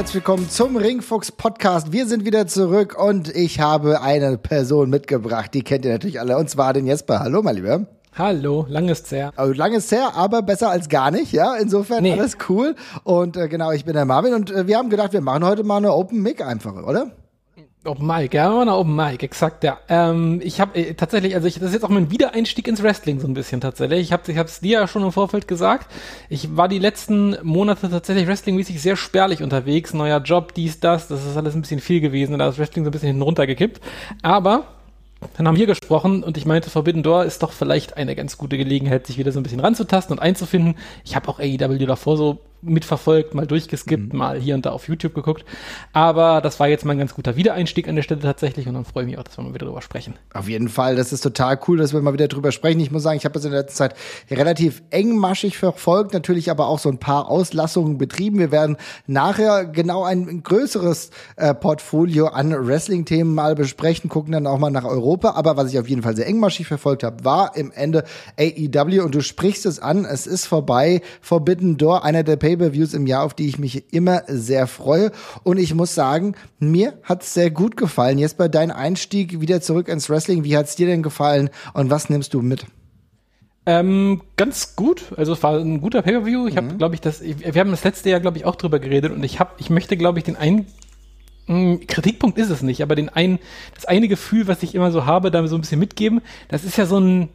Herzlich willkommen zum Ringfuchs Podcast. Wir sind wieder zurück und ich habe eine Person mitgebracht, die kennt ihr natürlich alle, und zwar den Jesper. Hallo, mein Lieber. Hallo, lang ist's her. Also lang ist her, aber besser als gar nicht, ja. Insofern Nee. alles cool. Und äh, genau, ich bin der Marvin und äh, wir haben gedacht, wir machen heute mal eine Open Mic einfach, oder? Open Mic, ja, mal eine Open Mic, exakt, ja. Ähm, ich habe äh, tatsächlich, also ich, das ist jetzt auch mein Wiedereinstieg ins Wrestling so ein bisschen tatsächlich. Ich habe ich hab's dir ja schon im Vorfeld gesagt. Ich war die letzten Monate tatsächlich wrestlingmäßig sehr spärlich unterwegs. Neuer Job, dies, das, das ist alles ein bisschen viel gewesen. Da ist Wrestling so ein bisschen hinten runtergekippt. Aber dann haben wir gesprochen und ich meinte, Forbidden Door ist doch vielleicht eine ganz gute Gelegenheit, sich wieder so ein bisschen ranzutasten und einzufinden. Ich habe auch AEW davor so mitverfolgt, mal durchgeskippt, mal hier und da auf YouTube geguckt. Aber das war jetzt mal ein ganz guter Wiedereinstieg an der Stelle tatsächlich und dann freue ich mich auch, dass wir mal wieder drüber sprechen. Auf jeden Fall, das ist total cool, dass wir mal wieder drüber sprechen. Ich muss sagen, ich habe das in der letzten Zeit relativ engmaschig verfolgt, natürlich aber auch so ein paar Auslassungen betrieben. Wir werden nachher genau ein größeres äh, Portfolio an Wrestling-Themen mal besprechen, gucken dann auch mal nach Europa. Aber was ich auf jeden Fall sehr engmaschig verfolgt habe, war im Ende AEW und du sprichst es an, es ist vorbei. Forbidden Door, einer der Pay-Per-Views im Jahr, auf die ich mich immer sehr freue. Und ich muss sagen, mir hat's sehr gut gefallen. Jesper, dein Einstieg wieder zurück ins Wrestling, wie hat's dir denn gefallen und was nimmst du mit? Ähm, ganz gut. Also es war ein guter Pay-per-View. Ich Mhm. habe, glaube ich, das. ich- Wir haben das letzte Jahr, glaube ich, auch drüber geredet und ich habe, ich möchte, glaube ich, den einen mh, Kritikpunkt ist es nicht, aber den einen, das eine Gefühl, was ich immer so habe, da so ein bisschen mitgeben. Das ist ja so ein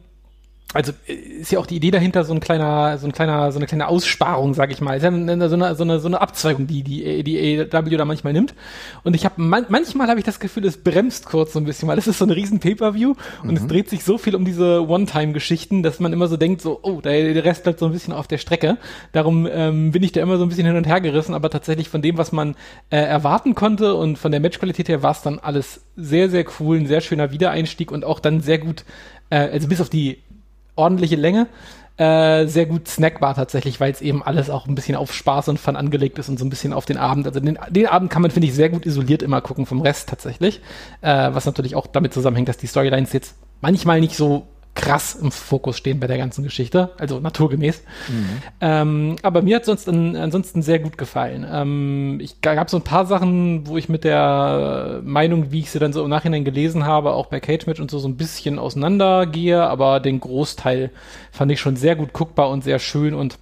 also äh, ist ja auch die Idee dahinter so ein kleiner, so ein kleiner, so eine kleine Aussparung, sag ich mal. Ist ja so, eine, so, eine, so eine Abzweigung, die die, die AEW da manchmal nimmt. Und ich habe man, manchmal habe ich das Gefühl, es bremst kurz so ein bisschen, weil es ist so ein riesen Pay-per-View und es dreht sich so viel um diese One-Time-Geschichten, dass man immer so denkt, so, oh, der, der Rest bleibt so ein bisschen auf der Strecke. Darum ähm, bin ich da immer so ein bisschen hin und her gerissen, aber tatsächlich von dem, was man äh, erwarten konnte und von der Matchqualität her war es dann alles sehr, sehr cool, ein sehr schöner Wiedereinstieg und auch dann sehr gut, äh, also bis auf die ordentliche Länge. Äh, sehr gut snackbar tatsächlich, weil es eben alles auch ein bisschen auf Spaß und Fun angelegt ist und so ein bisschen auf den Abend. Also den, den Abend kann man, finde ich, sehr gut isoliert immer gucken vom Rest tatsächlich. Äh, was natürlich auch damit zusammenhängt, dass die Storylines jetzt manchmal nicht so krass im Fokus stehen bei der ganzen Geschichte, also naturgemäß. Ähm, aber mir hat sonst an, ansonsten sehr gut gefallen. Ähm, ich gab so ein paar Sachen, wo ich mit der Meinung, wie ich sie dann so im Nachhinein gelesen habe, auch bei Cage Match und so so ein bisschen auseinandergehe, aber den Großteil fand ich schon sehr gut guckbar und sehr schön und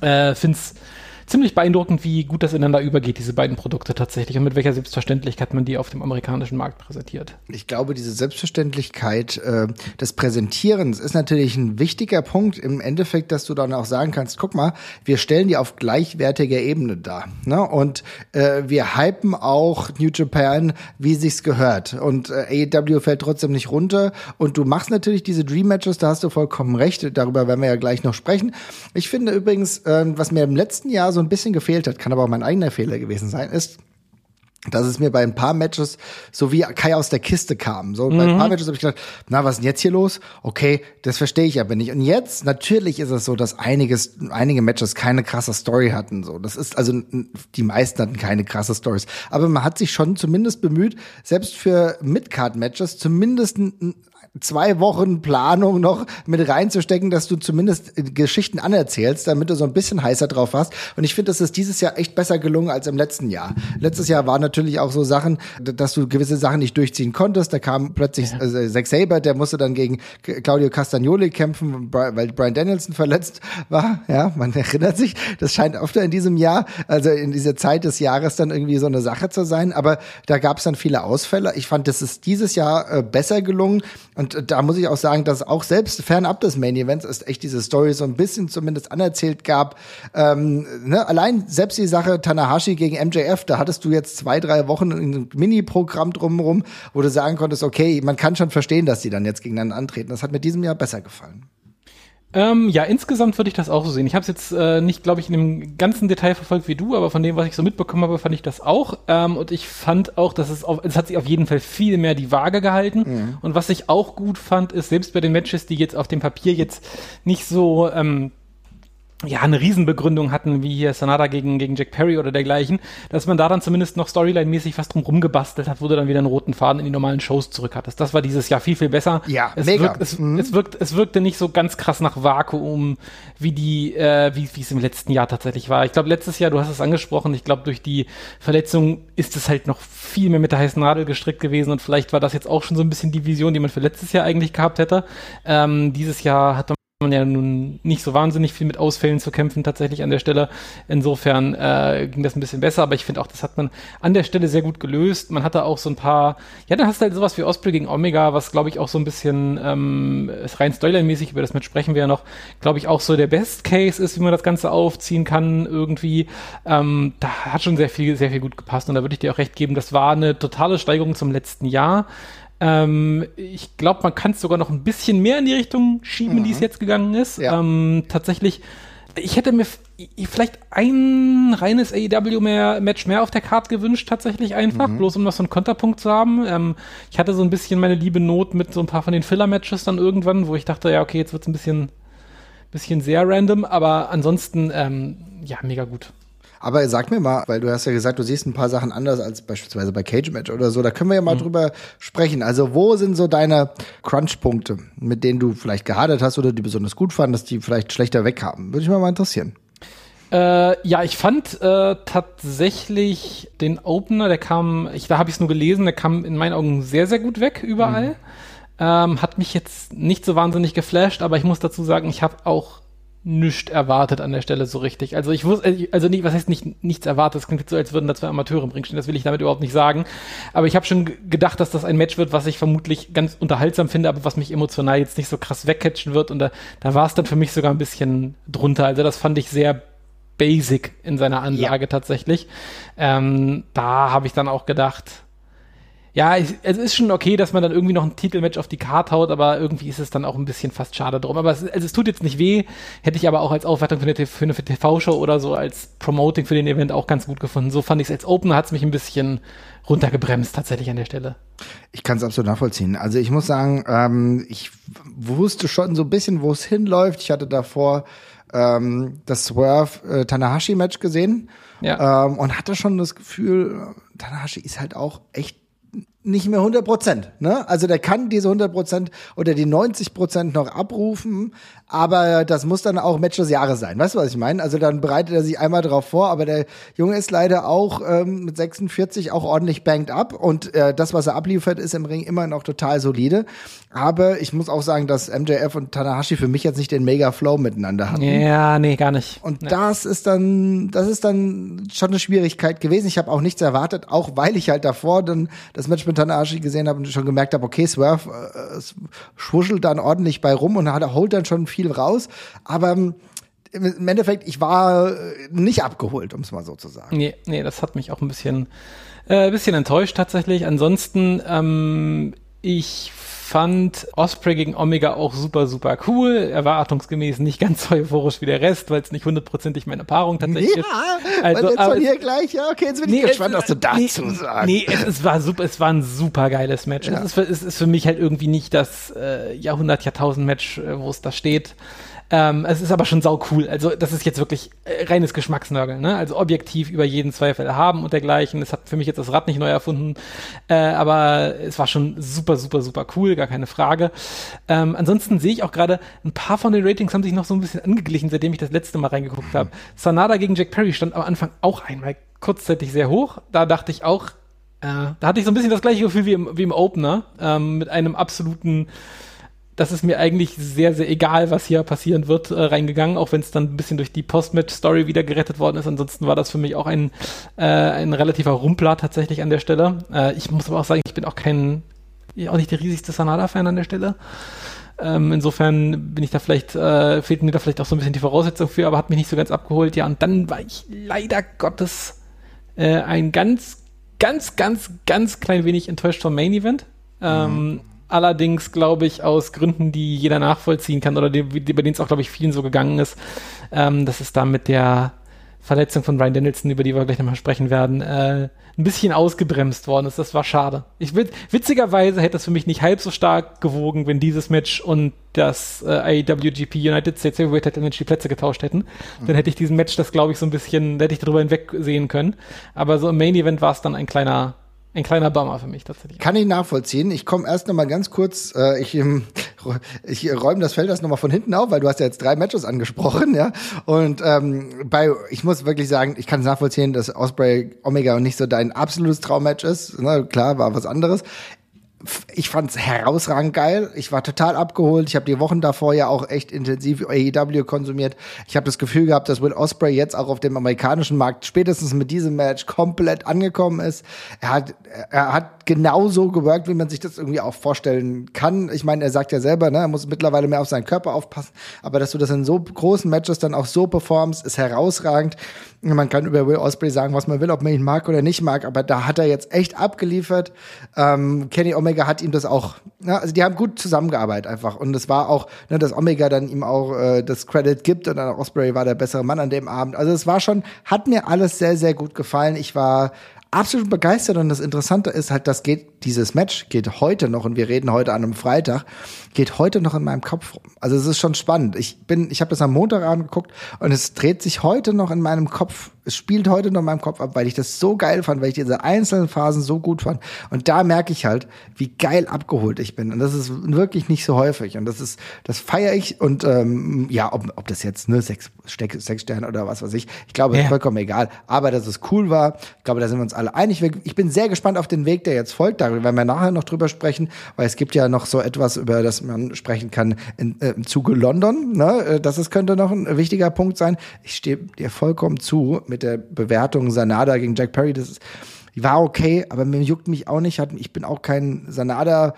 äh, finde es ziemlich beeindruckend, wie gut das ineinander übergeht, diese beiden Produkte tatsächlich und mit welcher Selbstverständlichkeit man die auf dem amerikanischen Markt präsentiert. Ich glaube, diese Selbstverständlichkeit äh, des Präsentierens ist natürlich ein wichtiger Punkt im Endeffekt, dass du dann auch sagen kannst, guck mal, wir stellen die auf gleichwertiger Ebene dar. Ne? Und äh, wir hypen auch New Japan, wie sich's gehört. Und äh, AEW fällt trotzdem nicht runter. Und du machst natürlich diese Dream Matches, da hast du vollkommen recht. Darüber werden wir ja gleich noch sprechen. Ich finde übrigens, äh, was mir im letzten Jahr so ein bisschen gefehlt hat, kann aber auch mein eigener Fehler gewesen sein, ist, dass es mir bei ein paar Matches so wie Kai aus der Kiste kam. So bei ein paar Matches habe ich gedacht, na, was ist denn jetzt hier los? Okay, das verstehe ich aber nicht. Und jetzt, natürlich ist es so, dass einiges, einige Matches keine krasse Story hatten. So, das ist also die meisten hatten keine krasse Stories. Aber man hat sich schon zumindest bemüht, selbst für Midcard-Matches zumindest n- n- zwei Wochen Planung noch mit reinzustecken, dass du zumindest äh, Geschichten anerzählst, damit du so ein bisschen heißer drauf hast. Und ich finde, das ist dieses Jahr echt besser gelungen als im letzten Jahr. Letztes Jahr waren natürlich auch so Sachen, dass du gewisse Sachen nicht durchziehen konntest. Da kam plötzlich äh, Zack Saber, der musste dann gegen Claudio Castagnoli kämpfen, weil Brian Danielson verletzt war. Ja, man erinnert sich. Das scheint öfter in diesem Jahr, also in dieser Zeit des Jahres dann irgendwie so eine Sache zu sein. Aber da gab es dann viele Ausfälle. Ich fand, das ist dieses Jahr äh, besser gelungen. Und äh, da muss ich auch sagen, dass auch selbst fernab des Main Events es echt diese Story so ein bisschen zumindest anerzählt gab. Ähm, ne? Allein selbst die Sache Tanahashi gegen MJF, da hattest du jetzt zwei, drei Wochen ein Mini-Programm drumherum, wo du sagen konntest, okay, man kann schon verstehen, dass die dann jetzt gegeneinander antreten. Das hat mir diesem Jahr besser gefallen. Ähm, ja, insgesamt würde ich das auch so sehen. Ich habe es jetzt äh, nicht, glaube ich, in dem ganzen Detail verfolgt wie du, aber von dem, was ich so mitbekommen habe, fand ich das auch. Ähm, und ich fand auch, dass es, auf, es hat sich auf jeden Fall viel mehr die Waage gehalten. Und was ich auch gut fand, ist, selbst bei den Matches, die jetzt auf dem Papier jetzt nicht so ähm, ja, eine Riesenbegründung hatten, wie hier Sanada gegen, gegen Jack Perry oder dergleichen, dass man da dann zumindest noch Storyline-mäßig was drum rumgebastelt hat, wo du dann wieder einen roten Faden in die normalen Shows zurück hattest. Das war dieses Jahr viel, viel besser. Ja, es mega. Wirkt, es, Mhm. es, wirkt, es wirkte nicht so ganz krass nach Vakuum, wie die, äh, wie wie es im letzten Jahr tatsächlich war. Ich glaube, letztes Jahr, du hast es angesprochen, ich glaube, durch die Verletzung ist es halt noch viel mehr mit der heißen Nadel gestrickt gewesen und vielleicht war das jetzt auch schon so ein bisschen die Vision, die man für letztes Jahr eigentlich gehabt hätte. Ähm, dieses Jahr hat man ja nun nicht so wahnsinnig viel mit Ausfällen zu kämpfen tatsächlich an der Stelle. Insofern äh, ging das ein bisschen besser, aber ich finde auch, das hat man an der Stelle sehr gut gelöst. Man hatte auch so ein paar, ja, dann hast du halt sowas wie Osprey gegen Omega, was glaube ich auch so ein bisschen ähm, rein Storyline-mäßig, über das mit sprechen wir ja noch, glaube ich auch so der Best Case ist, wie man das Ganze aufziehen kann irgendwie. Ähm, da hat schon sehr viel, sehr viel gut gepasst und da würde ich dir auch recht geben, das war eine totale Steigerung zum letzten Jahr. Ähm, ich glaube, man kann es sogar noch ein bisschen mehr in die Richtung schieben, in die es jetzt gegangen ist. Ja. Ähm, tatsächlich, ich hätte mir vielleicht ein reines AEW mehr, auf der Karte gewünscht, tatsächlich einfach, bloß um noch so einen Konterpunkt zu haben. Ähm, ich hatte so ein bisschen meine liebe Not mit so ein paar von den Filler-Matches dann irgendwann, wo ich dachte, ja, okay, jetzt wird's ein bisschen, bisschen sehr random, aber ansonsten, ähm, ja, mega gut. Aber sag mir mal, weil du hast ja gesagt, du siehst ein paar Sachen anders als beispielsweise bei Cage Match oder so, da können wir ja mal drüber sprechen. Also wo sind so deine Crunch-Punkte, mit denen du vielleicht gehadert hast oder die besonders gut fandest, die vielleicht schlechter wegkamen? Würde ich mal mal interessieren. Äh, ja, ich fand äh, tatsächlich den Opener, der kam, ich, da habe ich es nur gelesen, der kam in meinen Augen sehr, sehr gut weg überall. Ähm, hat mich jetzt nicht so wahnsinnig geflasht, aber ich muss dazu sagen, ich habe auch nichts erwartet an der Stelle so richtig. Also ich wusste, also nicht, was heißt nicht nichts erwartet? Das klingt jetzt so, als würden da zwei Amateure im Ring stehen. Das will ich damit überhaupt nicht sagen. Aber ich habe schon gedacht, dass das ein Match wird, was ich vermutlich ganz unterhaltsam finde, aber was mich emotional jetzt nicht so krass wegcatchen wird. Und da, da war es dann für mich sogar ein bisschen drunter. Also das fand ich sehr basic in seiner Ansage tatsächlich. Ähm, da habe ich dann auch gedacht, ja, ich, es ist schon okay, dass man dann irgendwie noch ein Titelmatch auf die Karte haut, aber irgendwie ist es dann auch ein bisschen fast schade drum. Aber es, also es tut jetzt nicht weh, hätte ich aber auch als Aufwertung für eine, eine TV-Show oder so als Promoting für den Event auch ganz gut gefunden. So fand ich es als Opener, hat es mich ein bisschen runtergebremst tatsächlich an der Stelle. Ich kann es absolut nachvollziehen. Also ich muss sagen, ähm, ich wusste schon so ein bisschen, wo es hinläuft. Ich hatte davor ähm, das Swerve äh, Tanahashi Match gesehen Ja. ähm, und hatte schon das Gefühl, äh, Tanahashi ist halt auch echt nicht mehr 100 Prozent. Ne? Also der kann diese 100 Prozent oder die 90 Prozent noch abrufen, aber das muss dann auch Match des Jahres sein. Weißt du, was ich meine? Also dann bereitet er sich einmal drauf vor, aber der Junge ist leider auch ähm, mit 46 auch ordentlich banked up und äh, das, was er abliefert, ist im Ring immer noch total solide. Aber ich muss auch sagen, dass MJF und Tanahashi für mich jetzt nicht den Mega-Flow miteinander hatten. Ja, nee, gar nicht. Und nee. das ist dann, das ist dann schon eine Schwierigkeit gewesen. Ich habe auch nichts erwartet, auch weil ich halt davor dann das Match mit Tanahashi gesehen habe und schon gemerkt habe, okay, Swerve äh, schwuschelt dann ordentlich bei rum und hat, holt dann schon viel raus. Aber ähm, im Endeffekt, ich war äh, nicht abgeholt, um es mal so zu sagen. Nee, nee, das hat mich auch ein bisschen, äh, bisschen enttäuscht tatsächlich. Ansonsten, ähm, ich fand Osprey gegen Omega auch super, super cool. Erwartungsgemäß nicht ganz so euphorisch wie der Rest, weil es nicht hundertprozentig meine Paarung tatsächlich ist. also, jetzt aber hier gleich, ja, okay, jetzt bin ich gespannt, es- was du dazu nee, sagst. Nee, es, es war super, es war ein super geiles Match. Es, ist für, es ist für mich halt irgendwie nicht das äh, Jahrhundert, Jahrtausend Match, äh, wo es da steht. Ähm, es ist aber schon sau cool. Also das ist jetzt wirklich äh, reines Geschmacksnörgeln. Ne? Also objektiv über jeden Zweifel haben und dergleichen. Es hat für mich jetzt das Rad nicht neu erfunden, äh, aber es war schon super, super, super cool, gar keine Frage. Ähm, ansonsten sehe ich auch gerade, ein paar von den Ratings haben sich noch so ein bisschen angeglichen, seitdem ich das letzte Mal reingeguckt habe. Sanada gegen Jack Perry stand am Anfang auch einmal kurzzeitig sehr hoch. Da dachte ich auch, äh, da hatte ich so ein bisschen das gleiche Gefühl wie im, wie im Opener, ähm, mit einem absoluten das ist mir eigentlich sehr, sehr egal, was hier passieren wird, äh, reingegangen, auch wenn es dann ein bisschen durch die Post-Match-Story wieder gerettet worden ist. Ansonsten war das für mich auch ein, äh, ein relativer Rumpler tatsächlich an der Stelle. Äh, ich muss aber auch sagen, ich bin auch kein, auch nicht der riesigste Sanada-Fan an der Stelle. Ähm, insofern bin ich da vielleicht, äh, fehlt mir da vielleicht auch so ein bisschen die Voraussetzung für, aber hat mich nicht so ganz abgeholt. Ja, und dann war ich leider Gottes äh, ein ganz, ganz, ganz, ganz klein wenig enttäuscht vom Main Event. Ähm, Allerdings glaube ich aus Gründen, die jeder nachvollziehen kann oder die, die, bei denen es auch, glaube ich, vielen so gegangen ist, ähm, dass es da mit der Verletzung von Brian Danielson, über die wir gleich nochmal sprechen werden, äh, ein bisschen ausgebremst worden ist. Das war schade. Ich witzigerweise hätte das für mich nicht halb so stark gewogen, wenn dieses Match und das äh, IWGP United States Heavyweight Title Match die Plätze getauscht hätten. Mhm. Dann hätte ich diesen Match das, glaube ich, so ein bisschen, hätte ich darüber hinwegsehen können. Aber so im Main Event war es dann ein kleiner ein kleiner Bummer für mich tatsächlich. Kann ich nachvollziehen. Ich komme erst noch mal ganz kurz, äh, ich, ähm, ich räume das Feld erst noch mal von hinten auf, weil du hast ja jetzt drei Matches angesprochen, ja. Und ähm, bei, ich muss wirklich sagen, ich kann es nachvollziehen, dass Osprey Omega nicht so dein absolutes Traummatch ist. Ne? Klar, war was anderes ich fand's herausragend geil. Ich war total abgeholt. Ich habe die Wochen davor ja auch echt intensiv AEW konsumiert. Ich habe das Gefühl gehabt, dass Will Osprey jetzt auch auf dem amerikanischen Markt spätestens mit diesem Match komplett angekommen ist. Er hat, er hat genauso gewirkt, wie man sich das irgendwie auch vorstellen kann. Ich meine, er sagt ja selber, ne, er muss mittlerweile mehr auf seinen Körper aufpassen. Aber dass du das in so großen Matches dann auch so performst, ist herausragend. Man kann über Will Osprey sagen, was man will, ob man ihn mag oder nicht mag, aber da hat er jetzt echt abgeliefert. Ähm, Kenny Omega hat ihm das auch, ja, also die haben gut zusammengearbeitet einfach. Und es war auch, ne, dass Omega dann ihm auch äh, das Credit gibt und dann Osprey war der bessere Mann an dem Abend. Also es war schon, hat mir alles sehr, sehr gut gefallen. Ich war absolut begeistert und das Interessante ist halt, das geht, dieses Match geht heute noch und wir reden heute an einem Freitag, geht heute noch in meinem Kopf rum. Also es ist schon spannend. Ich bin, ich habe das am Montagabend geguckt und es dreht sich heute noch in meinem Kopf es spielt heute noch in meinem Kopf ab, weil ich das so geil fand, weil ich diese einzelnen Phasen so gut fand. Und da merke ich halt, wie geil abgeholt ich bin. Und das ist wirklich nicht so häufig. Und das ist, das feiere ich. Und ähm, ja, ob, ob das jetzt ne sechs, sechs Sterne oder was weiß ich, ich glaube, ja. ist vollkommen egal. Aber dass es cool war, ich glaube, da sind wir uns alle einig. Ich bin sehr gespannt auf den Weg, der jetzt folgt. Da werden wir nachher noch drüber sprechen, weil es gibt ja noch so etwas, über das man sprechen kann in, äh, im Zuge London. Ne? Äh, das ist, könnte noch ein wichtiger Punkt sein. Ich stehe dir vollkommen zu mit der Bewertung Sanada gegen Jack Perry. Das ist, war okay, aber mir juckt mich auch nicht. Ich bin auch kein Sanada.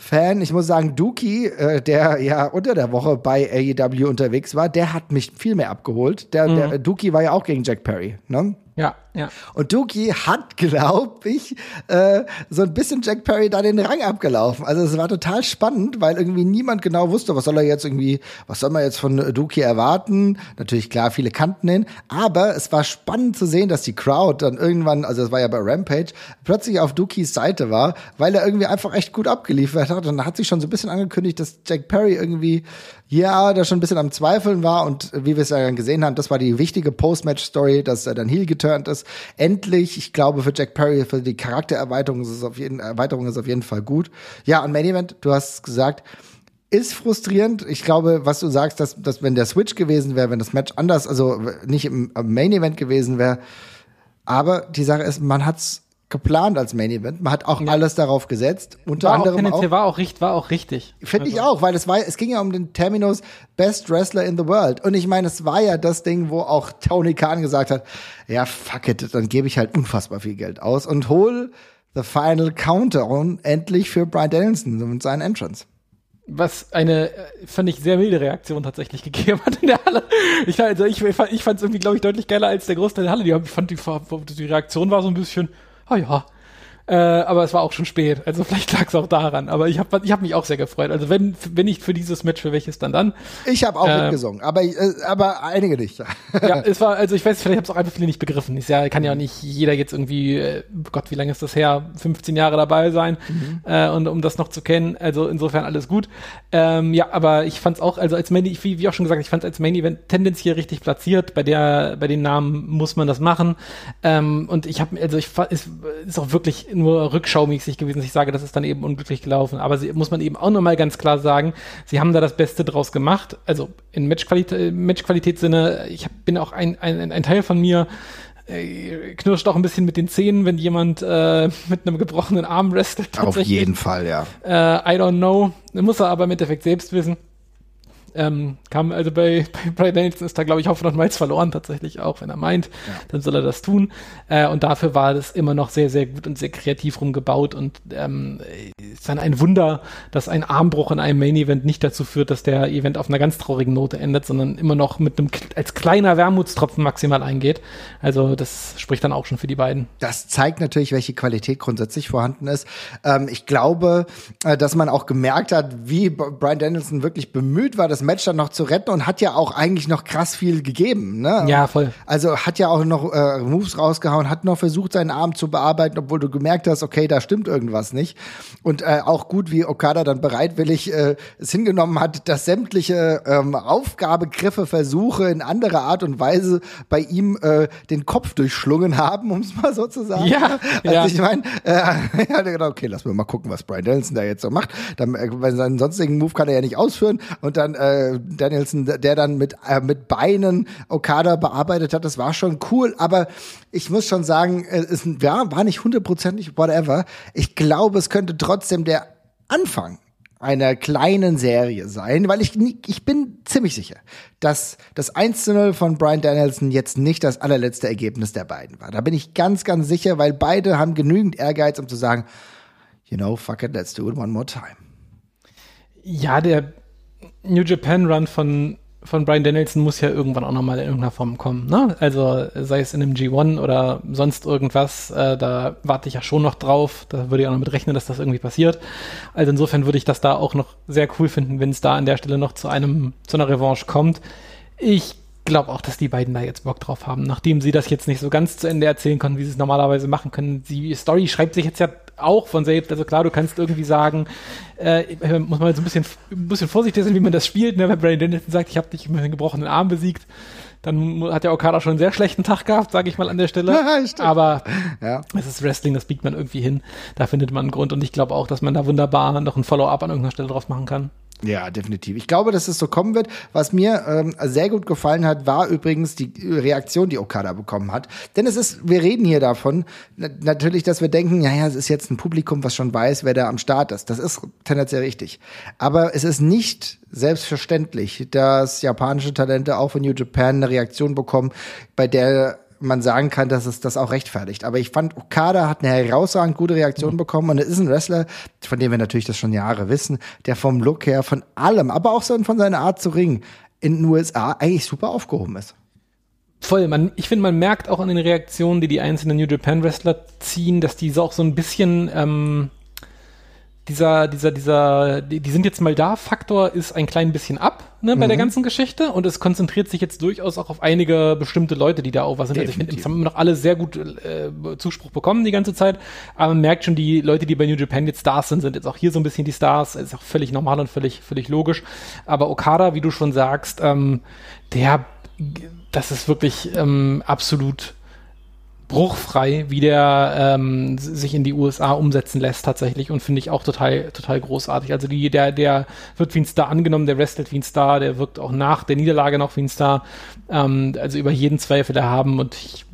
Fan. Ich muss sagen, Dookie, äh, der ja unter der Woche bei AEW unterwegs war, der hat mich viel mehr abgeholt. Der, mhm. der Dookie war ja auch gegen Jack Perry, ne? Ja, ja. Und Dookie hat, glaube ich, äh, so ein bisschen Jack Perry da den Rang abgelaufen. Also es war total spannend, weil irgendwie niemand genau wusste, was soll er jetzt irgendwie, was soll man jetzt von Dookie erwarten. Natürlich klar, viele kannten ihn, aber es war spannend zu sehen, dass die Crowd dann irgendwann, also es war ja bei Rampage, plötzlich auf Dookies Seite war, weil er irgendwie einfach echt gut abgeliefert hat. Und hat sich schon so ein bisschen angekündigt, dass Jack Perry irgendwie ja, da schon ein bisschen am Zweifeln war und wie wir es ja dann gesehen haben, das war die wichtige Post-Match-Story, dass er dann heel geturnt ist. Endlich, ich glaube, für Jack Perry, für die Charaktererweiterung ist es auf jeden, Erweiterung ist auf jeden Fall gut. Ja, und Main Event, du hast gesagt, ist frustrierend. Ich glaube, was du sagst, dass, dass wenn der Switch gewesen wäre, wenn das Match anders, also nicht im, im Main Event gewesen wäre, aber die Sache ist, man hat's geplant als Main Event. Man hat auch ja. alles darauf gesetzt. Unter war anderem auch, auch war auch richtig, war auch richtig. Finde also. ich auch, weil es war, es ging ja um den Terminus Best Wrestler in the World. Und ich meine, es war ja das Ding, wo auch Tony Khan gesagt hat, ja fuck it, dann gebe ich halt unfassbar viel Geld aus und hol the final Countdown endlich für Brian Danielson und seinen Entrance was eine, äh, fand ich, sehr milde Reaktion tatsächlich gegeben hat in der Halle. Ich, also ich, ich fand es irgendwie, glaube ich, deutlich geiler als der Großteil der Halle. Die, ich fand, die, die Reaktion war so ein bisschen, oh ja, äh, aber es war auch schon spät. Also vielleicht lag es auch daran. Aber ich habe ich hab mich auch sehr gefreut. Also wenn, wenn nicht für dieses Match, für welches dann dann? Ich habe auch äh, mitgesungen, aber, äh, aber einige nicht. ja, es war, also ich weiß, vielleicht habe es auch einfach viele nicht begriffen. Ist ja, kann ja auch nicht jeder jetzt irgendwie, äh, Gott, wie lange ist das her? 15 Jahre dabei sein mhm. äh, und um das noch zu kennen. Also insofern alles gut. Ähm, ja, aber ich fand es auch, also als Main, wie, wie auch schon gesagt, ich fand es als Main Event tendenziell richtig platziert. Bei der, bei den Namen muss man das machen. Ähm, und ich habe, also ich ist, ist auch wirklich nur rückschaumäßig gewesen, ich sage, das ist dann eben unglücklich gelaufen. Aber sie, muss man eben auch nochmal ganz klar sagen, sie haben da das Beste draus gemacht. Also in Matchqualität, Matchqualitätssinne, ich hab, bin auch ein, ein, ein Teil von mir, äh, knirscht auch ein bisschen mit den Zähnen, wenn jemand äh, mit einem gebrochenen Arm wrestelt. Auf jeden Fall, ja. Äh, I don't know. Muss er aber im Endeffekt selbst wissen. Ähm, kam also bei, bei Brian Danielson ist da, glaube ich, Hoffnung und Malz verloren tatsächlich auch, wenn er meint, ja. dann soll er das tun. Äh, und dafür war das immer noch sehr, sehr gut und sehr kreativ rumgebaut und ähm, ist dann ein Wunder, dass ein Armbruch in einem Main Event nicht dazu führt, dass der Event auf einer ganz traurigen Note endet, sondern immer noch mit einem als kleiner Wermutstropfen maximal eingeht. Also das spricht dann auch schon für die beiden. Das zeigt natürlich, welche Qualität grundsätzlich vorhanden ist. Ähm, ich glaube, äh, dass man auch gemerkt hat, wie Brian Danielson wirklich bemüht war, das Match dann noch zu retten und hat ja auch eigentlich noch krass viel gegeben. Ne? Ja, voll. Also hat ja auch noch äh, Moves rausgehauen, hat noch versucht, seinen Arm zu bearbeiten, obwohl du gemerkt hast, okay, da stimmt irgendwas nicht. Und äh, auch gut, wie Okada dann bereitwillig äh, es hingenommen hat, dass sämtliche ähm, Aufgabegriffe, Versuche in anderer Art und Weise bei ihm äh, den Kopf durchschlungen haben, um es mal so zu sagen. Ja, also ja. ich meine, äh, ja, genau, okay, lass mal mal gucken, was Brian Danielson da jetzt so macht. Dann, äh, weil seinen sonstigen Move kann er ja nicht ausführen. Und dann äh, Danielson, der dann mit, äh, mit Beinen Okada bearbeitet hat, das war schon cool. Aber ich muss schon sagen, äh, es ja, war nicht hundertprozentig whatever. Ich glaube, es könnte trotzdem der Anfang einer kleinen Serie sein, weil ich, ich bin ziemlich sicher, dass das 1 zu 0 von Brian Danielson jetzt nicht das allerletzte Ergebnis der beiden war. Da bin ich ganz, ganz sicher, weil beide haben genügend Ehrgeiz, um zu sagen, you know, fuck it, let's do it one more time. Ja, der New Japan Run von, von Brian Danielson muss ja irgendwann auch nochmal in irgendeiner Form kommen. Ne? Also sei es in einem G1 oder sonst irgendwas, äh, da warte ich ja schon noch drauf. Da würde ich auch noch mit rechnen, dass das irgendwie passiert. Also insofern würde ich das da auch noch sehr cool finden, wenn es da an der Stelle noch zu einem, zu einer Revanche kommt. Ich glaube auch, dass die beiden da jetzt Bock drauf haben, nachdem sie das jetzt nicht so ganz zu Ende erzählen konnten, wie sie es normalerweise machen können. Die Story schreibt sich jetzt ja auch von selbst. Also klar, du kannst irgendwie sagen, äh, muss man jetzt ein bisschen, ein bisschen vorsichtig sein, wie man das spielt. Ne? Wenn Brian Dennison sagt, ich habe dich mit einem gebrochenen Arm besiegt, dann hat der Okada schon einen sehr schlechten Tag gehabt, sage ich mal an der Stelle. Ja. Aber Ja. es ist Wrestling, das biegt man irgendwie hin. Da findet man einen Grund. Und ich glaube auch, dass man da wunderbar noch ein Follow-up an irgendeiner Stelle draus machen kann. Ja, definitiv. Ich glaube, dass es so kommen wird. Was mir ähm, sehr gut gefallen hat, war übrigens die Reaktion, die Okada bekommen hat. Denn es ist, wir reden hier davon, na, natürlich, dass wir denken, ja, ja, es ist jetzt ein Publikum, was schon weiß, wer da am Start ist. Das ist tendenziell richtig. Aber es ist nicht selbstverständlich, dass japanische Talente auch von New Japan eine Reaktion bekommen, bei der man sagen kann, dass es das auch rechtfertigt. Aber ich fand, Okada hat eine herausragend gute Reaktion bekommen und er ist ein Wrestler, von dem wir natürlich das schon Jahre wissen, der vom Look her, von allem, aber auch so von seiner Art zu ringen in den USA eigentlich super aufgehoben ist. Voll, man, ich finde, man merkt auch an den Reaktionen, die die einzelnen New Japan Wrestler ziehen, dass die so auch so ein bisschen ähm, dieser, dieser, dieser, die, die sind jetzt mal da, Faktor ist ein klein bisschen ab ne, bei der ganzen Geschichte. Und es konzentriert sich jetzt durchaus auch auf einige bestimmte Leute, die da auch was sind. Also ich finde, haben immer noch alle sehr gut äh, Zuspruch bekommen die ganze Zeit, aber man merkt schon, die Leute, die bei New Japan jetzt Stars sind, sind jetzt auch hier so ein bisschen die Stars, ist auch völlig normal und völlig, völlig logisch. Aber Okada, wie du schon sagst, ähm, der, das ist wirklich ähm, absolut bruchfrei, wie der ähm, sich in die USA umsetzen lässt tatsächlich und finde ich auch total total großartig. Also die der der wird wie ein Star angenommen, der wrestelt wie ein Star, der wirkt auch nach der Niederlage noch wie ein Star. Ähm, also über jeden Zweifel erhaben und ich,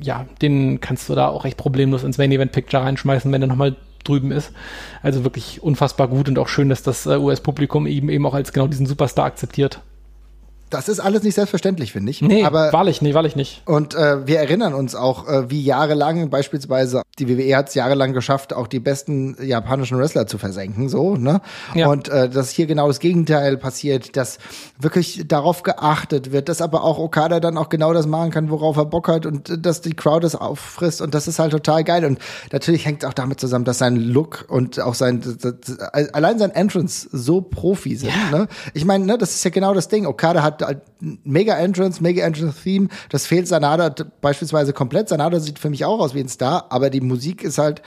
ja, den kannst du da auch echt problemlos ins Main Event Picture reinschmeißen, wenn er nochmal drüben ist. Also wirklich unfassbar gut und auch schön, dass das äh, US-Publikum eben eben auch als genau diesen Superstar akzeptiert. Das ist alles nicht selbstverständlich, finde ich. Nee, aber wahrlich nicht, wahrlich nicht. Und äh, wir erinnern uns auch, äh, wie jahrelang beispielsweise die WWE hat es jahrelang geschafft, auch die besten japanischen Wrestler zu versenken, so ne? Ja. Und äh, dass hier genau das Gegenteil passiert, dass wirklich darauf geachtet wird, dass aber auch Okada dann auch genau das machen kann, worauf er Bock hat und äh, dass die Crowd es auffrisst und das ist halt total geil. Und natürlich hängt es auch damit zusammen, dass sein Look und auch sein das, allein sein Entrance so Profi sind. Ja. Ne? Ich meine, ne, das ist ja genau das Ding. Okada hat mega Entrance, mega Entrance Theme. Das fehlt Sanada beispielsweise komplett. Sanada sieht für mich auch aus wie ein Star, aber die Musik ist halt,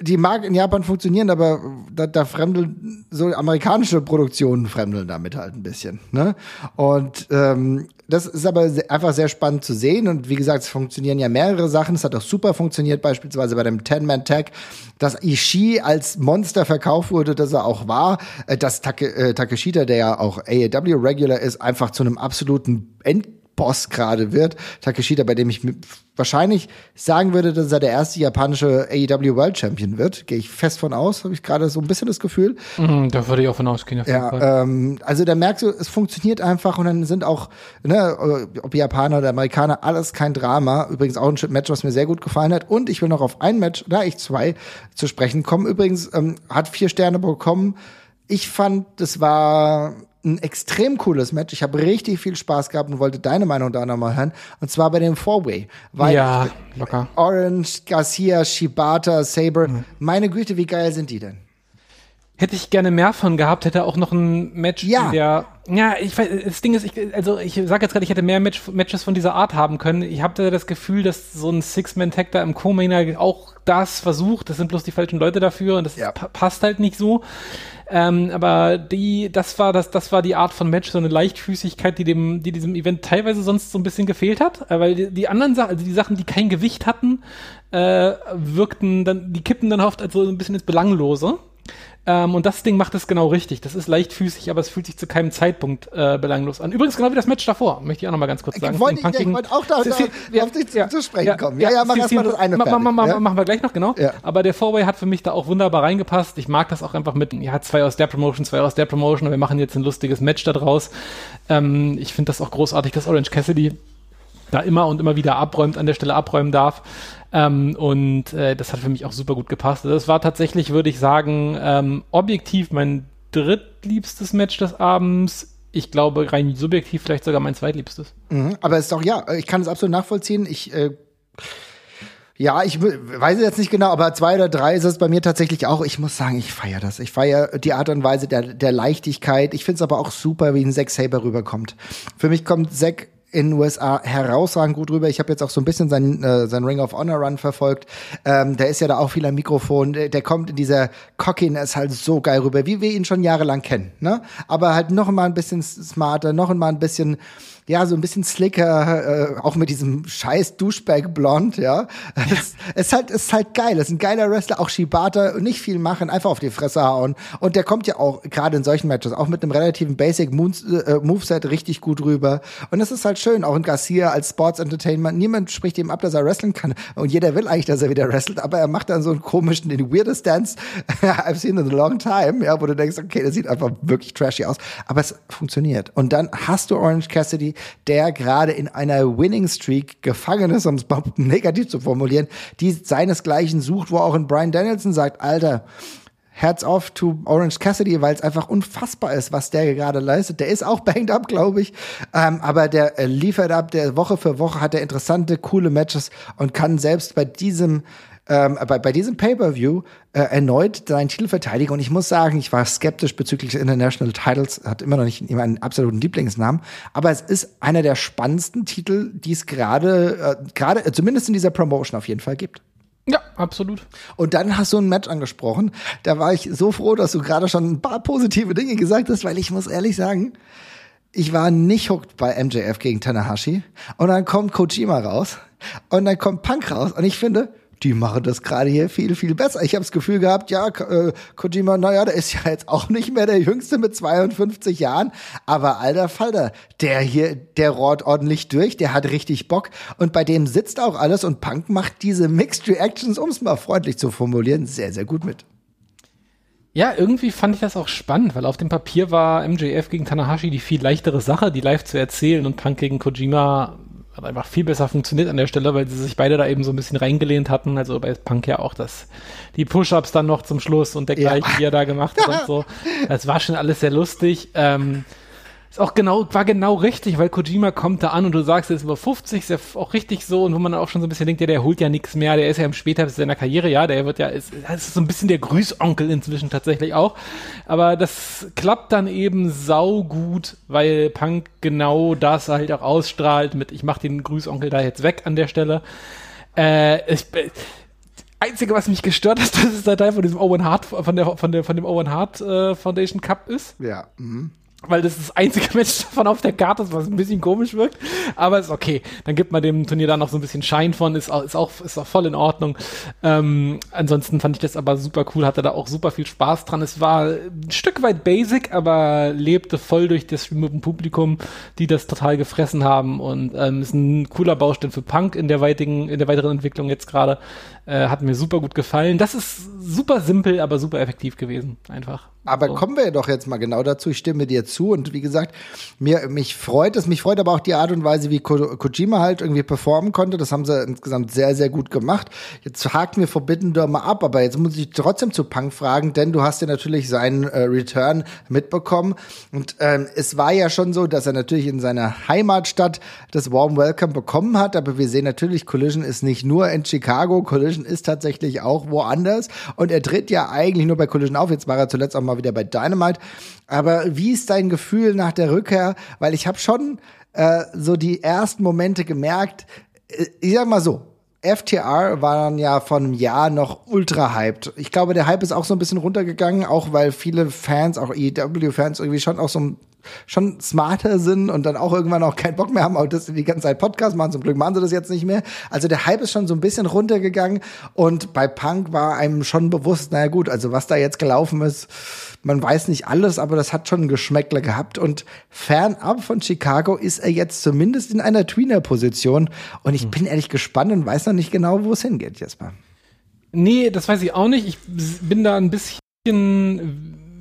die mag in Japan funktionieren, aber da, da fremdeln so amerikanische Produktionen fremdeln damit halt ein bisschen. Ne? Und ähm, das ist aber einfach sehr spannend zu sehen. Und wie gesagt, es funktionieren ja mehrere Sachen. Es hat auch super funktioniert, beispielsweise bei dem Ten-Man-Tag, dass Ishii als Monster verkauft wurde, dass er auch war, äh, dass Take, äh, Takeshita, der ja auch AEW-Regular ist, einfach zu einem absoluten Endboss gerade wird. Takeshita, bei dem ich wahrscheinlich sagen würde, dass er der erste japanische AEW World Champion wird. Gehe ich fest von aus, habe ich gerade so ein bisschen das Gefühl. Mhm, da würde ich auch von ausgehen. Auf jeden Fall. Ja, ähm, also da merkst du, es funktioniert einfach und dann sind auch, ne, ob Japaner oder Amerikaner, alles kein Drama. Übrigens auch ein Match, was mir sehr gut gefallen hat. Und ich will noch auf ein Match, da ich zwei zu sprechen kommen. Übrigens ähm, hat vier Sterne bekommen. Ich fand, das war ein extrem cooles Match. Ich habe richtig viel Spaß gehabt und wollte deine Meinung da nochmal hören. Und zwar bei dem Four-Way. Weil ja, locker. Orange, Garcia, Shibata, Saber, meine Güte, wie geil sind die denn? Hätte ich gerne mehr von gehabt, hätte auch noch ein Match, Ja. der, ja, ich weiß, das Ding ist, ich, also ich sage jetzt gerade, ich hätte mehr Match, Matches von dieser Art haben können. Ich habe das Gefühl, dass so ein Six-Man-Tag da im Co-Mainer auch das versucht. Das sind bloß die falschen Leute dafür und das Ja. pa passt halt nicht so. Ähm, aber die, das war das, das war die Art von Match, so eine Leichtfüßigkeit, die dem, die diesem Event teilweise sonst so ein bisschen gefehlt hat, äh, weil die, die anderen Sachen, also die Sachen, die kein Gewicht hatten, äh, wirkten dann, die kippen dann oft also ein bisschen ins Belanglose. Ähm, und das Ding macht es genau richtig. Das ist leichtfüßig, aber es fühlt sich zu keinem Zeitpunkt äh, belanglos an. Übrigens genau wie das Match davor, möchte ich auch noch mal ganz kurz sagen. wollte Den ich- ich wollte auch da- da- Sie- auf dich zu- zu sprechen kommen. Ja, Ja, ja, mach Sie- erst mal Sie- das eine ma- ma- ma- fertig, ma- ja? Machen wir gleich noch, genau. Ja. Aber der Four-Way hat für mich da auch wunderbar reingepasst. Ich mag das auch einfach mit, ja, zwei aus der Promotion, zwei aus der Promotion und wir machen jetzt ein lustiges Match da draus. Ähm, ich finde das auch großartig, dass Orange Cassidy da immer und immer wieder abräumt, an der Stelle abräumen darf. Ähm, und äh, das hat für mich auch super gut gepasst. Also Das war tatsächlich, würde ich sagen, ähm, objektiv mein drittliebstes Match des Abends. Ich glaube, rein subjektiv vielleicht sogar mein zweitliebstes. Mhm, aber es ist doch, ja, ich kann es absolut nachvollziehen. Ich, äh, ja, ich weiß jetzt nicht genau, aber zwei oder drei ist es bei mir tatsächlich auch. Ich muss sagen, ich feiere das. Ich feiere die Art und Weise der, der Leichtigkeit. Ich finde es aber auch super, wie ein Zack Saber rüberkommt. Für mich kommt Zack in den USA herausragend gut rüber. Ich habe jetzt auch so ein bisschen seinen, äh, seinen Ring of Honor Run verfolgt. Ähm, der ist ja da auch viel am Mikrofon. Der, der kommt in dieser Cockiness halt so geil rüber, wie wir ihn schon jahrelang kennen. Ne? Aber halt noch mal ein bisschen smarter, noch mal ein bisschen ja, so ein bisschen slicker, äh, auch mit diesem scheiß Duschbag blond, ja. Es ist halt, es ist halt geil. Es ist ein geiler Wrestler, auch Shibata, nicht viel machen, einfach auf die Fresse hauen. Und der kommt ja auch, gerade in solchen Matches, auch mit einem relativen Basic Moons, äh, Moveset richtig gut rüber. Und es ist halt schön, auch in Garcia als Sports Entertainment, niemand spricht ihm ab, dass er wrestlen kann. Und jeder will eigentlich, dass er wieder wrestelt, aber er macht dann so einen komischen, den weirdest Dance I've seen in a long time, ja, wo du denkst, okay, das sieht einfach wirklich trashy aus. Aber es funktioniert. Und dann hast du Orange Cassidy, der gerade in einer Winning Streak gefangen ist, um es mal negativ zu formulieren, die seinesgleichen sucht, wo auch ein Brian Danielson sagt, Alter, Herz auf to Orange Cassidy, weil es einfach unfassbar ist, was der gerade leistet. Der ist auch banged up, glaube ich. Ähm, aber der äh, liefert ab, der Woche für Woche hat er interessante, coole Matches und kann selbst bei diesem ähm, bei, bei diesem Pay-Per-View äh, erneut seinen Titel verteidigen. Und ich muss sagen, ich war skeptisch bezüglich des International Titles, hat immer noch nicht meinen absoluten Lieblingsnamen, aber es ist einer der spannendsten Titel, die es gerade, äh, gerade, äh, zumindest in dieser Promotion auf jeden Fall gibt. Ja, absolut. Und dann hast du ein Match angesprochen. Da war ich so froh, dass du gerade schon ein paar positive Dinge gesagt hast, weil ich muss ehrlich sagen, ich war nicht hooked bei MJF gegen Tanahashi. Und dann kommt Kojima raus. Und dann kommt Punk raus. Und ich finde, die machen das gerade hier viel, viel besser. Ich habe das Gefühl gehabt, ja, äh, Kojima, naja, der ist ja jetzt auch nicht mehr der Jüngste mit 52 Jahren. Aber alter Falter, der hier, der rohrt ordentlich durch, der hat richtig Bock. Und bei dem sitzt auch alles. Und Punk macht diese Mixed Reactions, um es mal freundlich zu formulieren, sehr, sehr gut mit. Ja, irgendwie fand ich das auch spannend, weil auf dem Papier war MJF gegen Tanahashi die viel leichtere Sache, die live zu erzählen und Punk gegen Kojima hat einfach viel besser funktioniert an der Stelle, weil sie sich beide da eben so ein bisschen reingelehnt hatten. Also bei Punk ja auch das, die Push-Ups dann noch zum Schluss und dergleichen, Ja. die er da gemacht hat und so. Das war schon alles sehr lustig. Ähm, ist auch genau, war genau richtig, weil Kojima kommt da an und du sagst, er ist über 50, ist ja auch richtig so und wo man auch schon so ein bisschen denkt, ja, der holt ja nichts mehr, der ist ja im später seiner Karriere, ja, der wird ja, ist, ist so ein bisschen der Grüßonkel inzwischen tatsächlich auch. Aber das klappt dann eben saugut, weil Punk genau das halt auch ausstrahlt mit, ich mach den Grüßonkel da jetzt weg an der Stelle. Äh, ich, Einzige, was mich gestört hat, dass es der Teil von diesem Owen Hart, von der, von der, von dem Owen Hart äh, Foundation Cup ist Ja. Mhm. Weil das das einzige Match davon auf der Karte ist, was ein bisschen komisch wirkt. Aber ist okay. Dann gibt man dem Turnier da noch so ein bisschen Schein von, ist auch, ist auch, ist auch voll in Ordnung. Ähm, ansonsten fand ich das aber super cool, hatte da auch super viel Spaß dran. Es war ein Stück weit basic, aber lebte voll durch das Publikum, die das total gefressen haben und ähm, ist ein cooler Baustein für Punk in der weitigen, in der weiteren Entwicklung jetzt gerade. Äh, hat mir super gut gefallen. Das ist super simpel, aber super effektiv gewesen. Einfach. Aber So. kommen wir doch jetzt mal genau dazu. Ich stimme dir zu. Und wie gesagt, mir, mich freut es, mich freut aber auch die Art und Weise, wie Ko Kojima halt irgendwie performen konnte. Das haben sie insgesamt sehr, sehr gut gemacht. Jetzt hakt mir Forbidden Door mal ab, aber jetzt muss ich trotzdem zu Punk fragen, denn du hast ja natürlich seinen äh, Return mitbekommen. Und ähm, es war ja schon so, dass er natürlich in seiner Heimatstadt das Warm Welcome bekommen hat, aber wir sehen natürlich, Collision ist nicht nur in Chicago, Collision ist tatsächlich auch woanders. Und er tritt ja eigentlich nur bei Collision auf. Jetzt war er zuletzt auch mal wieder bei Dynamite. Aber wie ist dein Gefühl nach der Rückkehr? Weil ich habe schon äh, so die ersten Momente gemerkt, äh, ich sag mal so, FTR waren ja von einem Jahr noch ultra hyped. Ich glaube, der Hype ist auch so ein bisschen runtergegangen, auch weil viele Fans, auch EW-Fans irgendwie schon auch so schon smarter sind und dann auch irgendwann auch keinen Bock mehr haben, auch das die ganze Zeit Podcast machen. Zum Glück machen sie das jetzt nicht mehr. Also der Hype ist schon so ein bisschen runtergegangen und bei Punk war einem schon bewusst, naja gut, also was da jetzt gelaufen ist, man weiß nicht alles, aber das hat schon ein Geschmäckle gehabt und fernab von Chicago ist er jetzt zumindest in einer Tweener-Position und ich hm. bin ehrlich gespannt und weiß noch nicht genau, wo es hingeht, Jesper. Nee, das weiß ich auch nicht. Ich bin da ein bisschen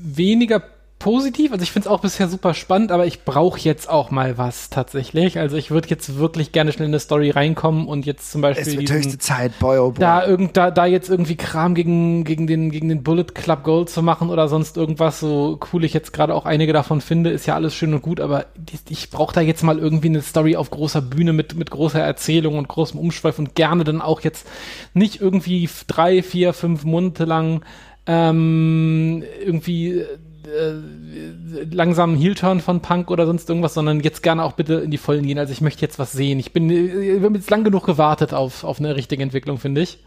weniger positiv. Also ich finde es auch bisher super spannend, aber ich brauche jetzt auch mal was tatsächlich. Also ich würde jetzt wirklich gerne schnell in eine Story reinkommen und jetzt zum Beispiel. Es wird diesen, höchste Zeit, boy, oh boy. Da, irgend, da, da jetzt irgendwie Kram gegen, gegen, den, gegen den Bullet Club Gold zu machen oder sonst irgendwas, so cool ich jetzt gerade auch einige davon finde, ist ja alles schön und gut, aber ich brauche da jetzt mal irgendwie eine Story auf großer Bühne mit, mit großer Erzählung und großem Umschweif und gerne dann auch jetzt nicht irgendwie drei, vier, fünf Monate lang ähm, irgendwie äh, langsamen Heel-Turn von Punk oder sonst irgendwas, sondern jetzt gerne auch bitte in die Vollen gehen. Also ich möchte jetzt was sehen. Ich bin, wir haben jetzt lang genug gewartet auf, auf eine richtige Entwicklung, finde ich.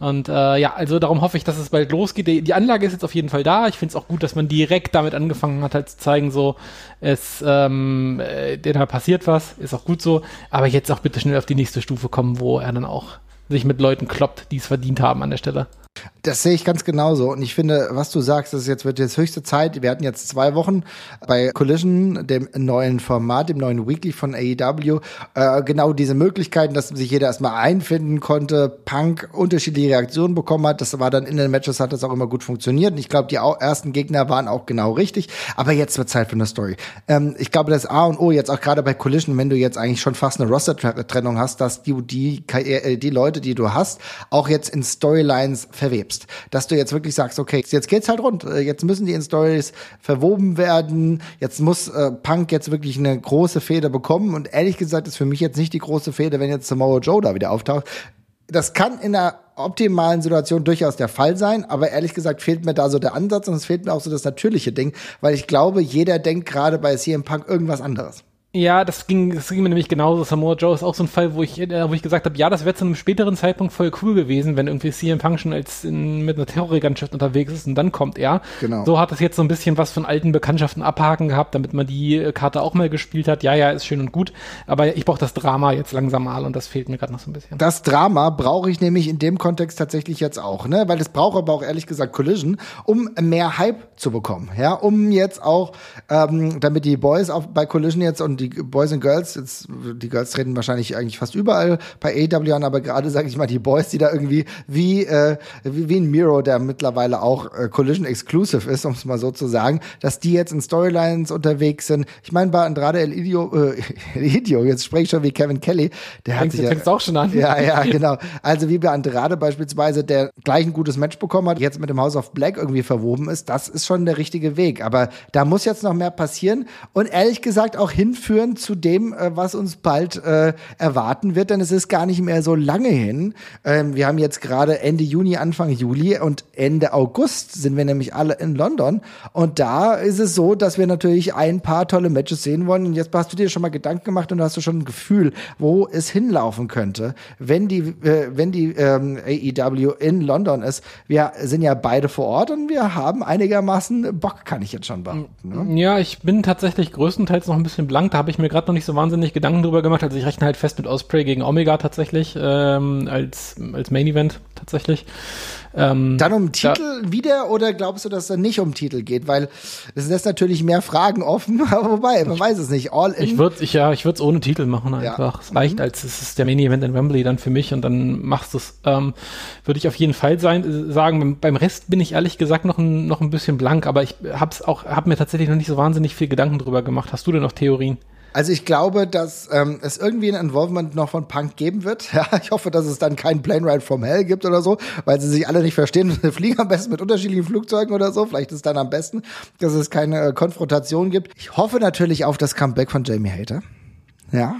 Und äh, ja, also darum hoffe ich, dass es bald losgeht. Die, die Anlage ist jetzt auf jeden Fall da. Ich finde es auch gut, dass man direkt damit angefangen hat, halt zu zeigen, so, es, ähm, äh, da passiert was, ist auch gut so. Aber jetzt auch bitte schnell auf die nächste Stufe kommen, wo er dann auch sich mit Leuten kloppt, die es verdient haben an der Stelle. Das sehe ich ganz genauso. Und ich finde, was du sagst, ist jetzt wird jetzt höchste Zeit. Wir hatten jetzt zwei Wochen bei Collision, dem neuen Format, dem neuen Weekly von AEW, äh, genau diese Möglichkeiten, dass sich jeder erstmal einfinden konnte, Punk unterschiedliche Reaktionen bekommen hat. Das war dann in den Matches hat das auch immer gut funktioniert. Und ich glaube, die ersten Gegner waren auch genau richtig. Aber jetzt wird Zeit für eine Story. Ähm, ich glaube, das A und O jetzt auch gerade bei Collision, wenn du jetzt eigentlich schon fast eine Roster-Trennung hast, dass du die, die, die Leute, die du hast, auch jetzt in Storylines verwebst. Dass du jetzt wirklich sagst, okay, jetzt geht's halt rund. Äh, jetzt müssen die in Stories verwoben werden. Jetzt muss äh, Punk jetzt wirklich eine große Feder bekommen. Und ehrlich gesagt ist für mich jetzt nicht die große Feder, wenn jetzt Samoa Joe da wieder auftaucht. Das kann in einer optimalen Situation durchaus der Fall sein, aber ehrlich gesagt fehlt mir da so der Ansatz und es fehlt mir auch so das natürliche Ding, weil ich glaube, jeder denkt gerade bei CM Punk irgendwas anderes. Ja, das ging, das ging mir nämlich genauso. Samoa Joe ist auch so ein Fall, wo ich, äh, wo ich gesagt habe, ja, das wäre zu einem späteren Zeitpunkt voll cool gewesen, wenn irgendwie CM schon als in, mit einer Terrorregantschaft unterwegs ist und dann kommt er. Genau. So hat es jetzt so ein bisschen was von alten Bekanntschaften abhaken gehabt, damit man die äh, Karte auch mal gespielt hat. Ja, ja, ist schön und gut, aber ich brauche das Drama jetzt langsam mal und das fehlt mir gerade noch so ein bisschen. Das Drama brauche ich nämlich in dem Kontext tatsächlich jetzt auch, ne, weil das braucht aber auch ehrlich gesagt Collision, um mehr Hype zu bekommen, ja, um jetzt auch, ähm, damit die Boys auf, bei Collision jetzt und die Boys and Girls jetzt, die Girls treten wahrscheinlich eigentlich fast überall bei AW an, aber gerade sage ich mal die Boys, die da irgendwie wie, äh, wie, wie ein Miro, der mittlerweile auch äh, Collision Exclusive ist, um es mal so zu sagen, dass die jetzt in Storylines unterwegs sind. Ich meine, bei Andrade El Idio, äh, El Idio, jetzt spreche ich schon wie Kevin Kelly, der hat sich ja, auch schon an. Ja, ja, genau. Also wie bei Andrade beispielsweise, der gleich ein gutes Match bekommen hat, jetzt mit dem House of Black irgendwie verwoben ist, das ist schon der richtige Weg. Aber da muss jetzt noch mehr passieren und ehrlich gesagt auch hinführen zu dem, äh, was uns bald äh, erwarten wird, denn es ist gar nicht mehr so lange hin. Ähm, wir haben jetzt gerade Ende Juni, Anfang Juli und Ende August sind wir nämlich alle in London. Und da ist es so, dass wir natürlich ein paar tolle Matches sehen wollen. Und jetzt hast du dir schon mal Gedanken gemacht und hast du schon ein Gefühl, wo es hinlaufen könnte, wenn die, äh, wenn die ähm, AEW in London ist. Wir sind ja beide vor Ort und wir haben einigermaßen Bock, kann ich jetzt schon behaupten. Ne? Ja, ich bin tatsächlich größtenteils noch ein bisschen blank. Da habe ich mir gerade noch nicht so wahnsinnig Gedanken drüber gemacht. Also ich rechne halt fest mit Osprey gegen Omega tatsächlich ähm, als, als Main Event. tatsächlich. Ähm, Dann um Titel da, wieder oder glaubst du, dass es dann nicht um Titel geht? Weil es lässt natürlich mehr Fragen offen, aber wobei, man ich, weiß es nicht. All in. Ich würde ich, ja, ich würde es ohne Titel machen einfach. Ja. Es reicht mhm. als es ist der Mini Event in Wembley dann für mich und dann machst du es. Ähm, würde ich auf jeden Fall sein, sagen. Beim Rest bin ich ehrlich gesagt noch ein, noch ein bisschen blank, aber ich hab's auch, hab mir tatsächlich noch nicht so wahnsinnig viel Gedanken drüber gemacht. Hast du denn noch Theorien? Also ich glaube, dass ähm, es irgendwie ein Involvement noch von Punk geben wird. Ja, ich hoffe, dass es dann keinen Plane Ride from Hell gibt oder so, weil sie sich alle nicht verstehen. Sie fliegen am besten mit unterschiedlichen Flugzeugen oder so. Vielleicht ist es dann am besten, dass es keine äh, Konfrontation gibt. Ich hoffe natürlich auf das Comeback von Jamie Hater. Ja,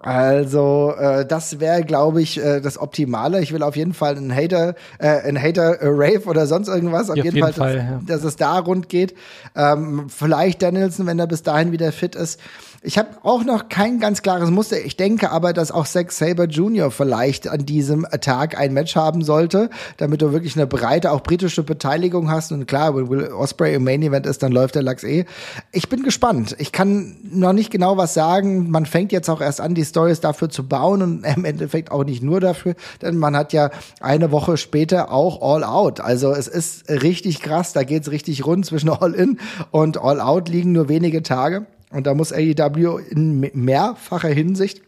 also äh, das wäre, glaube ich, äh, das Optimale. Ich will auf jeden Fall einen Hater, äh, einen Hater äh, Rave oder sonst irgendwas. Auf, ja, jeden, jeden, Fall, Fall dass, ja. dass, es da rund geht. Ähm, vielleicht Danielson, wenn er bis dahin wieder fit ist. Ich habe auch noch kein ganz klares Muster. Ich denke aber, dass auch Zack Saber Jr. vielleicht an diesem Tag ein Match haben sollte, damit du wirklich eine breite, auch britische Beteiligung hast. Und klar, wenn Will Osprey im Main Event ist, dann läuft der Lachs eh. Ich bin gespannt. Ich kann noch nicht genau was sagen. Man fängt jetzt auch erst an, die Stories dafür zu bauen und im Endeffekt auch nicht nur dafür, denn man hat ja eine Woche später auch All Out. Also es ist richtig krass. Da geht's richtig rund zwischen All In und All Out liegen nur wenige Tage. Und da muss AEW in mehrfacher Hinsicht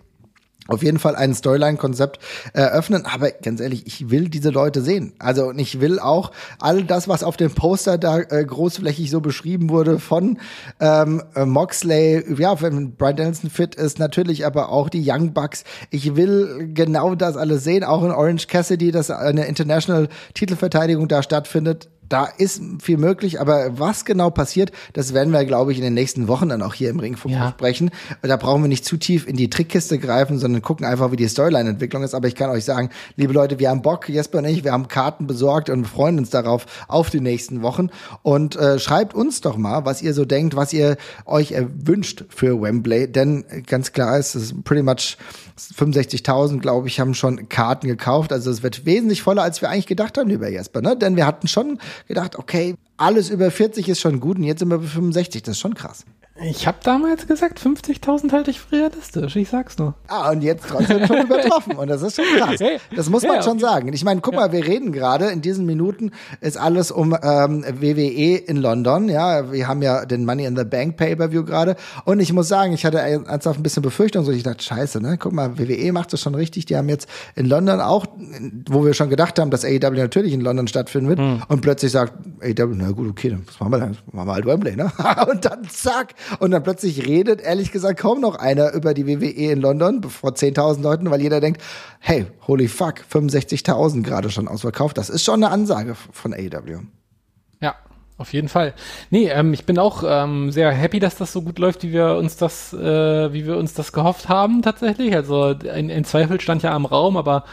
auf jeden Fall ein Storyline-Konzept eröffnen. Aber ganz ehrlich, ich will diese Leute sehen. Also und ich will auch all das, was auf dem Poster da äh, großflächig so beschrieben wurde von ähm, Moxley, ja, wenn Brian Dennison fit ist, natürlich aber auch die Young Bucks. Ich will genau das alles sehen, auch in Orange Cassidy, dass eine International-Titelverteidigung da stattfindet da ist viel möglich, aber was genau passiert, das werden wir, glaube ich, in den nächsten Wochen dann auch hier im Ringfunk ja. sprechen. Da brauchen wir nicht zu tief in die Trickkiste greifen, sondern gucken einfach, wie die Storyline-Entwicklung ist. Aber ich kann euch sagen, liebe Leute, wir haben Bock, Jesper und ich, wir haben Karten besorgt und freuen uns darauf auf die nächsten Wochen. Und äh, schreibt uns doch mal, was ihr so denkt, was ihr euch erwünscht für Wembley. Denn ganz klar ist, es ist pretty much 65.000, glaube ich, haben schon Karten gekauft. Also es wird wesentlich voller, als wir eigentlich gedacht haben, lieber Jesper. Ne? Denn wir hatten schon gedacht, okay, alles über 40 ist schon gut und jetzt sind wir bei 65. Das ist schon krass. Ich habe damals gesagt, 50.000 halte ich für realistisch, ich sag's nur. Ah, und jetzt trotzdem schon übertroffen. Und das ist schon krass. Das muss man ja, schon okay. sagen. Ich meine, guck mal, wir reden gerade, in diesen Minuten ist alles um ähm, WWE in London. Ja, wir haben ja den Money in the Bank Pay-Per-View gerade. Und ich muss sagen, ich hatte ernsthaft ein bisschen Befürchtung. So, ich dachte, scheiße, ne? Guck mal, WWE macht das schon richtig. Die haben jetzt in London auch, wo wir schon gedacht haben, dass AEW natürlich in London stattfinden wird. Hm. Und plötzlich sagt AEW, na gut, okay, dann machen wir, dann machen wir halt Wembley, ne? und dann zack, und dann plötzlich redet, ehrlich gesagt, kaum noch einer über die WWE in London vor 10.000 Leuten, weil jeder denkt, hey, holy fuck, 65.000 gerade schon ausverkauft. Das ist schon eine Ansage von AEW. Ja, auf jeden Fall. Nee, ähm, ich bin auch ähm, sehr happy, dass das so gut läuft, wie wir uns das, äh, wie wir uns das gehofft haben tatsächlich. Also ein, ein Zweifel stand ja am Raum, aber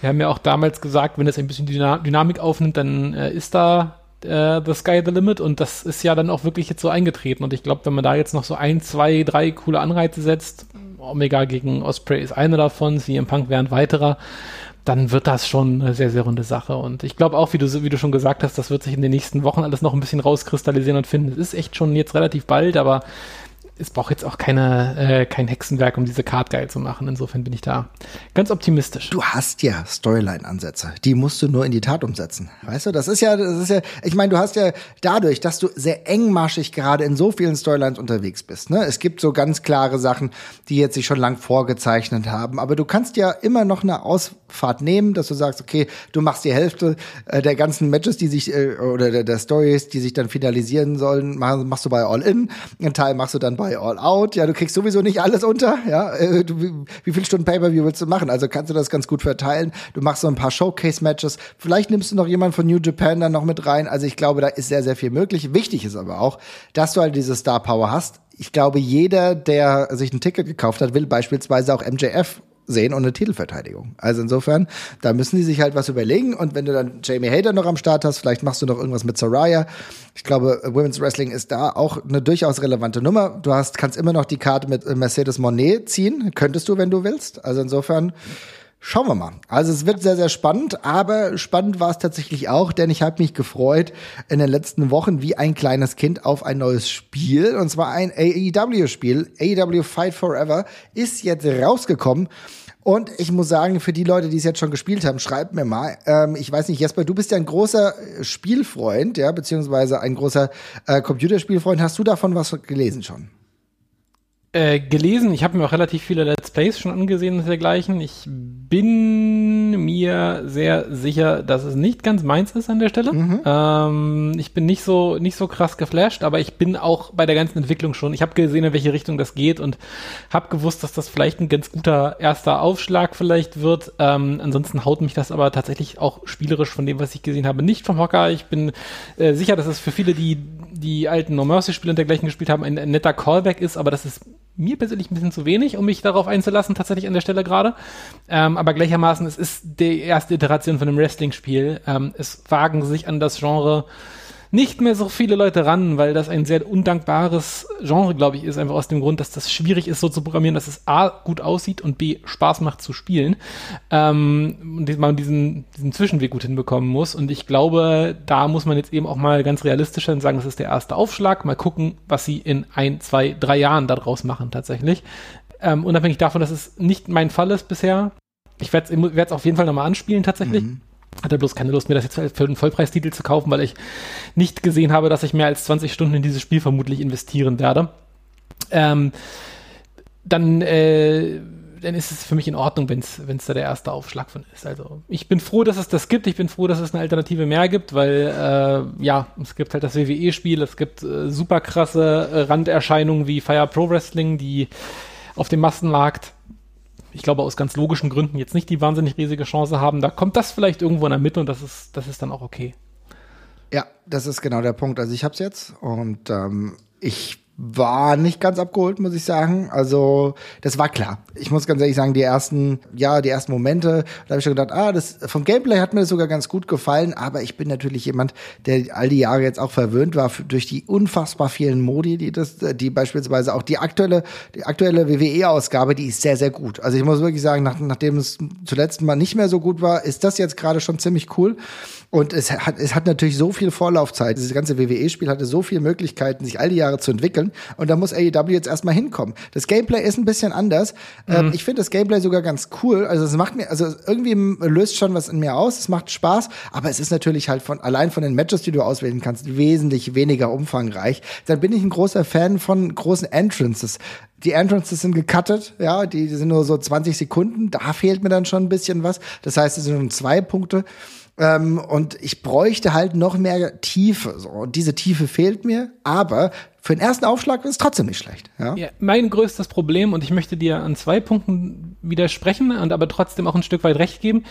wir haben ja auch damals gesagt, wenn es ein bisschen Dynamik aufnimmt, dann äh, ist da äh, The Sky the Limit und das ist ja dann auch wirklich jetzt so eingetreten und ich glaube, wenn man da jetzt noch so ein, zwei, drei coole Anreize setzt, Omega gegen Osprey ist einer davon, CM Punk wäre ein weiterer, dann wird das schon eine sehr, sehr runde Sache. Und ich glaube auch, wie du, wie du schon gesagt hast, das wird sich in den nächsten Wochen alles noch ein bisschen rauskristallisieren und finden. Es ist echt schon jetzt relativ bald, aber es braucht jetzt auch keine, äh, kein Hexenwerk, um diese Card geil zu machen. Insofern bin ich da ganz optimistisch. Du hast ja Storyline-Ansätze. Die musst du nur in die Tat umsetzen. Weißt du, das ist ja, das ist ja, ich meine, du hast ja dadurch, dass du sehr engmaschig gerade in so vielen Storylines unterwegs bist. Ne? Es gibt so ganz klare Sachen, die jetzt sich schon lang vorgezeichnet haben. Aber du kannst ja immer noch eine Ausfahrt nehmen, dass du sagst, okay, du machst die Hälfte äh, der ganzen Matches, die sich, äh, oder der, der Stories, die sich dann finalisieren sollen, machst du bei All In. Ein Teil machst du dann bei All Out. Ja, du kriegst sowieso nicht alles unter. Ja, äh, du, wie, wie viele Stunden Pay-Per-View willst du machen? Also kannst du das ganz gut verteilen. Du machst so ein paar Showcase-Matches. Vielleicht nimmst du noch jemanden von New Japan dann noch mit rein. Also ich glaube, da ist sehr, sehr viel möglich. Wichtig ist aber auch, dass du halt diese Star Power hast. Ich glaube, jeder, der sich ein Ticket gekauft hat, will beispielsweise auch MJF sehen und eine Titelverteidigung. Also insofern, da müssen die sich halt was überlegen. Und wenn du dann Jamie Hader noch am Start hast, vielleicht machst du noch irgendwas mit Soraya. Ich glaube, Women's Wrestling ist da auch eine durchaus relevante Nummer. Du hast, kannst immer noch die Karte mit Mercedes Monet ziehen. Könntest du, wenn du willst. Also insofern, Schauen wir mal. Also es wird sehr, sehr spannend, aber spannend war es tatsächlich auch, denn ich habe mich gefreut in den letzten Wochen wie ein kleines Kind auf ein neues Spiel, und zwar ein AEW-Spiel. AEW Fight Forever ist jetzt rausgekommen. Und ich muss sagen, für die Leute, die es jetzt schon gespielt haben, schreibt mir mal. Ähm, ich weiß nicht, Jesper, du bist ja ein großer Spielfreund, ja, beziehungsweise ein großer äh, Computerspielfreund. Hast du davon was gelesen schon? Äh, gelesen. Ich habe mir auch relativ viele Let's Plays schon angesehen und dergleichen. Ich bin mir sehr sicher, dass es nicht ganz meins ist an der Stelle. Mhm. Ähm, ich bin nicht so nicht so krass geflasht, aber ich bin auch bei der ganzen Entwicklung schon. Ich habe gesehen, in welche Richtung das geht und habe gewusst, dass das vielleicht ein ganz guter erster Aufschlag vielleicht wird. Ähm, ansonsten haut mich das aber tatsächlich auch spielerisch von dem, was ich gesehen habe, nicht vom Hocker. Ich bin äh, sicher, dass es für viele, die die alten No Mercy Spiele und dergleichen gespielt haben, ein, ein netter Callback ist, aber das ist mir persönlich ein bisschen zu wenig, um mich darauf einzulassen, tatsächlich an der Stelle gerade. Ähm, aber gleichermaßen, es ist die erste Iteration von einem Wrestling-Spiel. Ähm, es wagen sich an das Genre nicht mehr so viele Leute ran, weil das ein sehr undankbares Genre, glaube ich, ist, einfach aus dem Grund, dass das schwierig ist, so zu programmieren, dass es A gut aussieht und B Spaß macht zu spielen. Ähm, und man diesen, diesen Zwischenweg gut hinbekommen muss. Und ich glaube, da muss man jetzt eben auch mal ganz realistisch sein und sagen, das ist der erste Aufschlag. Mal gucken, was sie in ein, zwei, drei Jahren daraus machen tatsächlich. Ähm, unabhängig davon, dass es nicht mein Fall ist bisher. Ich werde es auf jeden Fall nochmal anspielen tatsächlich. Mhm hatte bloß keine Lust, mir das jetzt für einen Vollpreistitel zu kaufen, weil ich nicht gesehen habe, dass ich mehr als 20 Stunden in dieses Spiel vermutlich investieren werde. Ähm, dann, äh, dann ist es für mich in Ordnung, wenn es da der erste Aufschlag von ist. Also ich bin froh, dass es das gibt. Ich bin froh, dass es eine Alternative mehr gibt, weil äh, ja, es gibt halt das WWE-Spiel, es gibt äh, super krasse äh, Randerscheinungen wie Fire Pro Wrestling, die auf dem Massenmarkt ich glaube, aus ganz logischen Gründen jetzt nicht die wahnsinnig riesige Chance haben. Da kommt das vielleicht irgendwo in der Mitte und das ist, das ist dann auch okay. Ja, das ist genau der Punkt. Also ich hab's jetzt und ähm, ich war nicht ganz abgeholt, muss ich sagen. Also, das war klar. Ich muss ganz ehrlich sagen, die ersten, ja, die ersten Momente, da habe ich schon gedacht, ah, das vom Gameplay hat mir das sogar ganz gut gefallen, aber ich bin natürlich jemand, der all die Jahre jetzt auch verwöhnt war durch die unfassbar vielen Modi, die das, die beispielsweise auch die aktuelle, die aktuelle WWE-Ausgabe, die ist sehr, sehr gut. Also ich muss wirklich sagen, nach, nachdem es zuletzt mal nicht mehr so gut war, ist das jetzt gerade schon ziemlich cool. Und es hat, es hat natürlich so viel Vorlaufzeit. Dieses ganze WWE-Spiel hatte so viele Möglichkeiten, sich all die Jahre zu entwickeln. Und da muss AEW jetzt erstmal hinkommen. Das Gameplay ist ein bisschen anders. Ähm, mhm. Ähm, ich finde das Gameplay sogar ganz cool. Also es macht mir, also irgendwie löst schon was in mir aus. Es macht Spaß. Aber es ist natürlich halt von, allein von den Matches, die du auswählen kannst, wesentlich weniger umfangreich. Dann bin ich ein großer Fan von großen Entrances die Entrances sind gecuttet, ja, die, die sind nur so 20 Sekunden, da fehlt mir dann schon ein bisschen was. Das heißt, es sind nur zwei Punkte. Ähm, und ich bräuchte halt noch mehr Tiefe. So. Und diese Tiefe fehlt mir, aber für den ersten Aufschlag ist es trotzdem nicht schlecht. Ja? ja? mein größtes Problem, und ich möchte dir an zwei Punkten widersprechen und aber trotzdem auch ein Stück weit recht geben.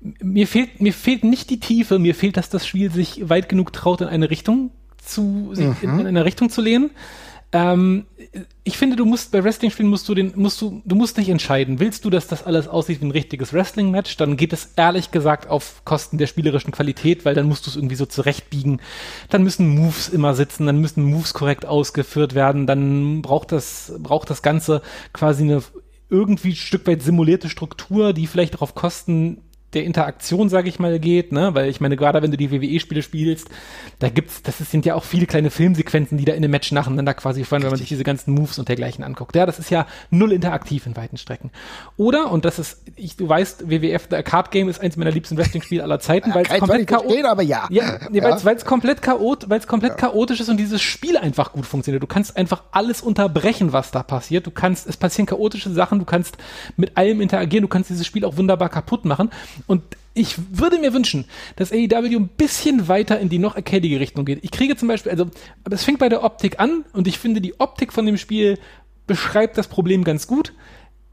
Mir fehlt, mir fehlt nicht die Tiefe, mir fehlt, dass das Spiel sich weit genug traut, in eine Richtung zu, mhm. in, in eine Richtung zu lehnen. Ähm, ich finde, du musst bei Wrestling-Spielen musst du den, musst du, du musst dich entscheiden. Willst du, dass das alles aussieht wie ein richtiges Wrestling-Match? Dann geht es ehrlich gesagt auf Kosten der spielerischen Qualität, weil dann musst du es irgendwie so zurechtbiegen. Dann müssen Moves immer sitzen, dann müssen Moves korrekt ausgeführt werden, dann braucht das, braucht das Ganze quasi eine irgendwie ein Stück weit simulierte Struktur, die vielleicht auch auf Kosten der Interaktion, sage ich mal, geht, ne? Weil ich meine, gerade wenn du die WWE-Spiele spielst, da gibt's, das sind ja auch viele kleine Filmsequenzen, die da in einem Match nacheinander quasi fallen, wenn man sich diese ganzen Moves und dergleichen anguckt. Ja, das ist ja null interaktiv in weiten Strecken. Oder, und das ist, ich, du weißt, WWF, der Card Game ist eins meiner liebsten Wrestling-Spiele aller Zeiten, weil es komplett chaotisch, aber ja. Ja, nee, ja. weil es komplett chaot, weil es komplett ja. chaotisch ist und dieses Spiel einfach gut funktioniert. Du kannst einfach alles unterbrechen, was da passiert. Du kannst, es passieren chaotische Sachen, du kannst mit allem interagieren, du kannst dieses Spiel auch wunderbar kaputt machen. Und ich würde mir wünschen, dass AEW ein bisschen weiter in die noch arcadige Richtung geht. Ich kriege zum Beispiel, also, es fängt bei der Optik an und ich finde, die Optik von dem Spiel beschreibt das Problem ganz gut.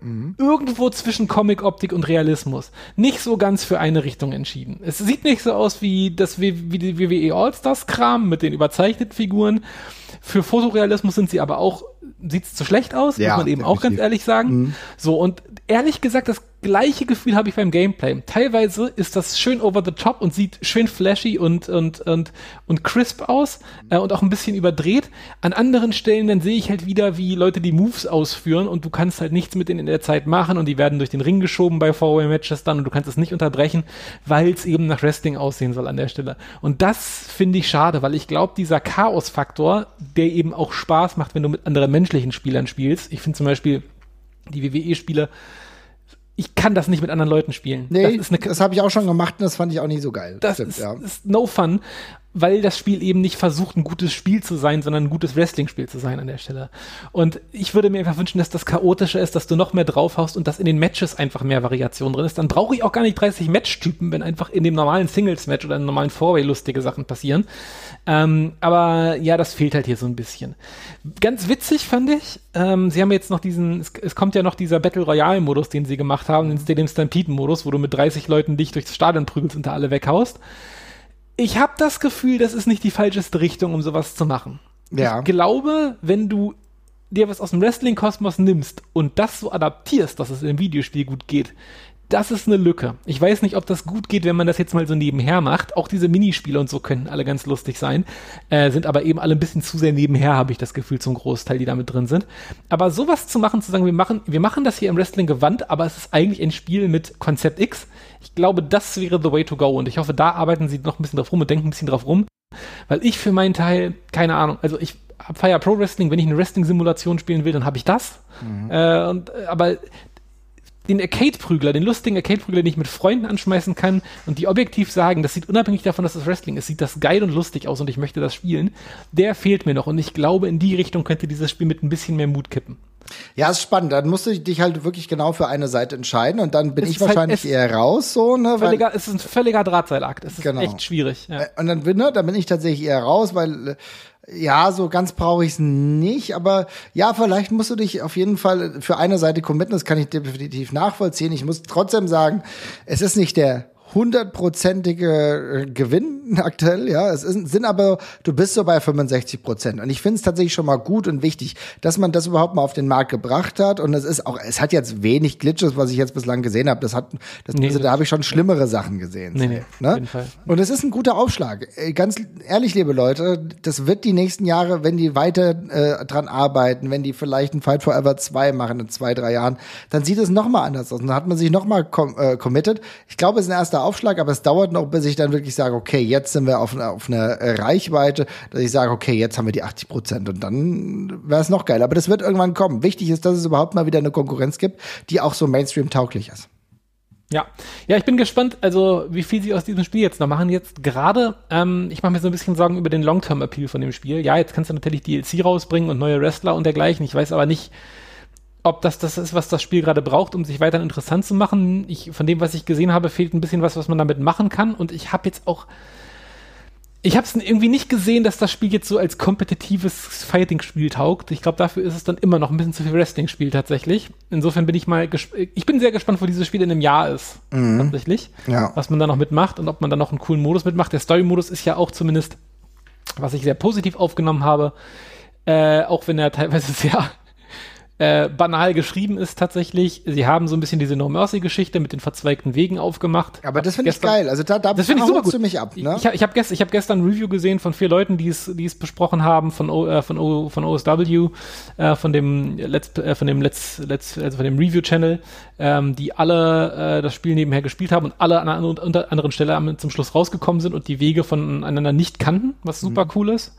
Mhm. Irgendwo zwischen Comic-Optik und Realismus. Nicht so ganz für eine Richtung entschieden. Es sieht nicht so aus wie das wie die WWE All-Stars-Kram mit den überzeichneten Figuren. Für Fotorealismus sind sie aber auch, sieht es zu schlecht aus, ja, muss man eben definitiv. auch ganz ehrlich sagen. Mhm. So, und ehrlich gesagt, das gleiche Gefühl habe ich beim Gameplay. Teilweise ist das schön over the top und sieht schön flashy und, und, und, und crisp aus äh, und auch ein bisschen überdreht. An anderen Stellen dann sehe ich halt wieder, wie Leute die Moves ausführen und du kannst halt nichts mit denen in der Zeit machen und die werden durch den Ring geschoben bei Four-Way-Matches dann und du kannst es nicht unterbrechen, weil es eben nach Wrestling aussehen soll an der Stelle. Und das finde ich schade, weil ich glaube, dieser Chaos-Faktor, der eben auch Spaß macht, wenn du mit anderen menschlichen Spielern spielst. Ich finde zum Beispiel die WWE-Spiele ich kann das nicht mit anderen Leuten spielen. Nee, das, das habe ich auch schon gemacht und das fand ich auch nicht so geil. Das Stimmt, ist, ja. ist no fun weil das Spiel eben nicht versucht, ein gutes Spiel zu sein, sondern ein gutes Wrestling-Spiel zu sein an der Stelle. Und ich würde mir einfach wünschen, dass das chaotischer ist, dass du noch mehr draufhaust und dass in den Matches einfach mehr Variation drin ist. Dann brauche ich auch gar nicht 30 Match-Typen, wenn einfach in dem normalen Singles-Match oder im normalen Four-Way lustige Sachen passieren. Ähm, aber ja, das fehlt halt hier so ein bisschen. Ganz witzig fand ich, ähm, sie haben jetzt noch diesen, es, es kommt ja noch dieser Battle Royale-Modus, den sie gemacht haben, den Stadium Stampede-Modus, wo du mit 30 Leuten dich durchs Stadion prügelst und da alle weghaust ich habe das Gefühl, das ist nicht die falscheste Richtung, um sowas zu machen. Ja. Ich glaube, wenn du dir was aus dem Wrestling-Kosmos nimmst und das so adaptierst, dass es im Videospiel gut geht, das ist eine Lücke. Ich weiß nicht, ob das gut geht, wenn man das jetzt mal so nebenher macht. Auch diese Minispiele und so können alle ganz lustig sein, äh, sind aber eben alle ein bisschen zu sehr nebenher, habe ich das Gefühl, zum Großteil, die damit drin sind. Aber sowas zu machen, zu sagen, wir machen, wir machen das hier im Wrestling gewandt, aber es ist eigentlich ein Spiel mit Konzept X. Ich glaube, das wäre the way to go und ich hoffe, da arbeiten sie noch ein bisschen drauf rum und denken ein bisschen drauf rum, weil ich für meinen Teil, keine Ahnung, also ich feier Pro Wrestling, wenn ich eine Wrestling-Simulation spielen will, dann habe ich das. Mhm. Äh, und, äh, aber den Arcade-Prügler, den lustigen Arcade-Prügler, den ich mit Freunden anschmeißen kann und die objektiv sagen, das sieht unabhängig davon, dass das Wrestling ist, sieht das geil und lustig aus und ich möchte das spielen, der fehlt mir noch und ich glaube, in die Richtung könnte dieses Spiel mit ein bisschen mehr Mut kippen. Ja, ist spannend. Dann musst du dich halt wirklich genau für eine Seite entscheiden und dann bin es ich halt wahrscheinlich halt, eher raus, so, ne? Völliger, es ist ein völliger Drahtseilakt. Es ist genau. echt schwierig. Ja. Und dann bin, ne, dann bin ich tatsächlich eher raus, weil äh, ja, so ganz brauche ich es nicht, aber ja, vielleicht musst du dich auf jeden Fall für eine Seite committen, das kann ich definitiv nachvollziehen. Ich muss trotzdem sagen, es ist nicht der hundertprozentige äh, Gewinn aktuell, ja. Es ist, sind aber, du bist so bei 65 Prozent. Und ich finde es tatsächlich schon mal gut und wichtig, dass man das überhaupt mal auf den Markt gebracht hat. Und es ist auch, es hat jetzt wenig Glitches, was ich jetzt bislang gesehen habe. Das hat, das, nee, also, da habe ich schon schlimmere Sachen gesehen. Nee, nee, ne? auf jeden Fall. Und es ist ein guter Aufschlag. Äh, ganz ehrlich, liebe Leute, das wird die nächsten Jahre, wenn die weiter äh, dran arbeiten, wenn die vielleicht ein Fight Forever 2 machen in zwei, drei Jahren, dann sieht es noch mal anders aus. Und dann hat man sich noch mal com äh, committed. Ich glaube, es ist ein erster Aufschlag, aber es dauert noch, bis ich dann wirklich sage, okay, jetzt sind wir auf, auf einer Reichweite, dass ich sage, okay, jetzt haben wir die 80 Prozent und dann wäre es noch geil. Aber das wird irgendwann kommen. Wichtig ist, dass es überhaupt mal wieder eine Konkurrenz gibt, die auch so Mainstream-tauglich ist. Ja, ja, ich bin gespannt, also wie viel sie aus diesem Spiel jetzt noch machen. Jetzt gerade, ähm, ich mache mir so ein bisschen Sorgen über den Long-Term-Appeal von dem Spiel. Ja, jetzt kannst du natürlich DLC rausbringen und neue Wrestler und dergleichen. Ich weiß aber nicht, ob das das ist, was das Spiel gerade braucht, um sich weiter interessant zu machen. Ich, von dem, was ich gesehen habe, fehlt ein bisschen was, was man damit machen kann. Und ich habe jetzt auch, ich habe es irgendwie nicht gesehen, dass das Spiel jetzt so als kompetitives Fighting-Spiel taugt. Ich glaube, dafür ist es dann immer noch ein bisschen zu viel Wrestling-Spiel tatsächlich. Insofern bin ich mal, ich bin sehr gespannt, wo dieses Spiel in einem Jahr ist mhm. tatsächlich, ja. was man da noch mitmacht und ob man da noch einen coolen Modus mitmacht. Der Story-Modus ist ja auch zumindest, was ich sehr positiv aufgenommen habe, äh, auch wenn er teilweise sehr äh, banal geschrieben ist tatsächlich. Sie haben so ein bisschen diese No Mercy Geschichte mit den verzweigten Wegen aufgemacht. Aber das finde ich geil. Also da, da das ich super gut. du mich ab. Ne? Ich, ich habe gest, hab gestern ein Review gesehen von vier Leuten, die es die es besprochen haben von o, äh, von, o, von OSW, äh, von dem Let's äh, von dem Let's Let's also von dem Review Channel, ähm, die alle äh, das Spiel nebenher gespielt haben und alle an einer unter anderen Stelle zum Schluss rausgekommen sind und die Wege voneinander nicht kannten, was super mhm. cool ist.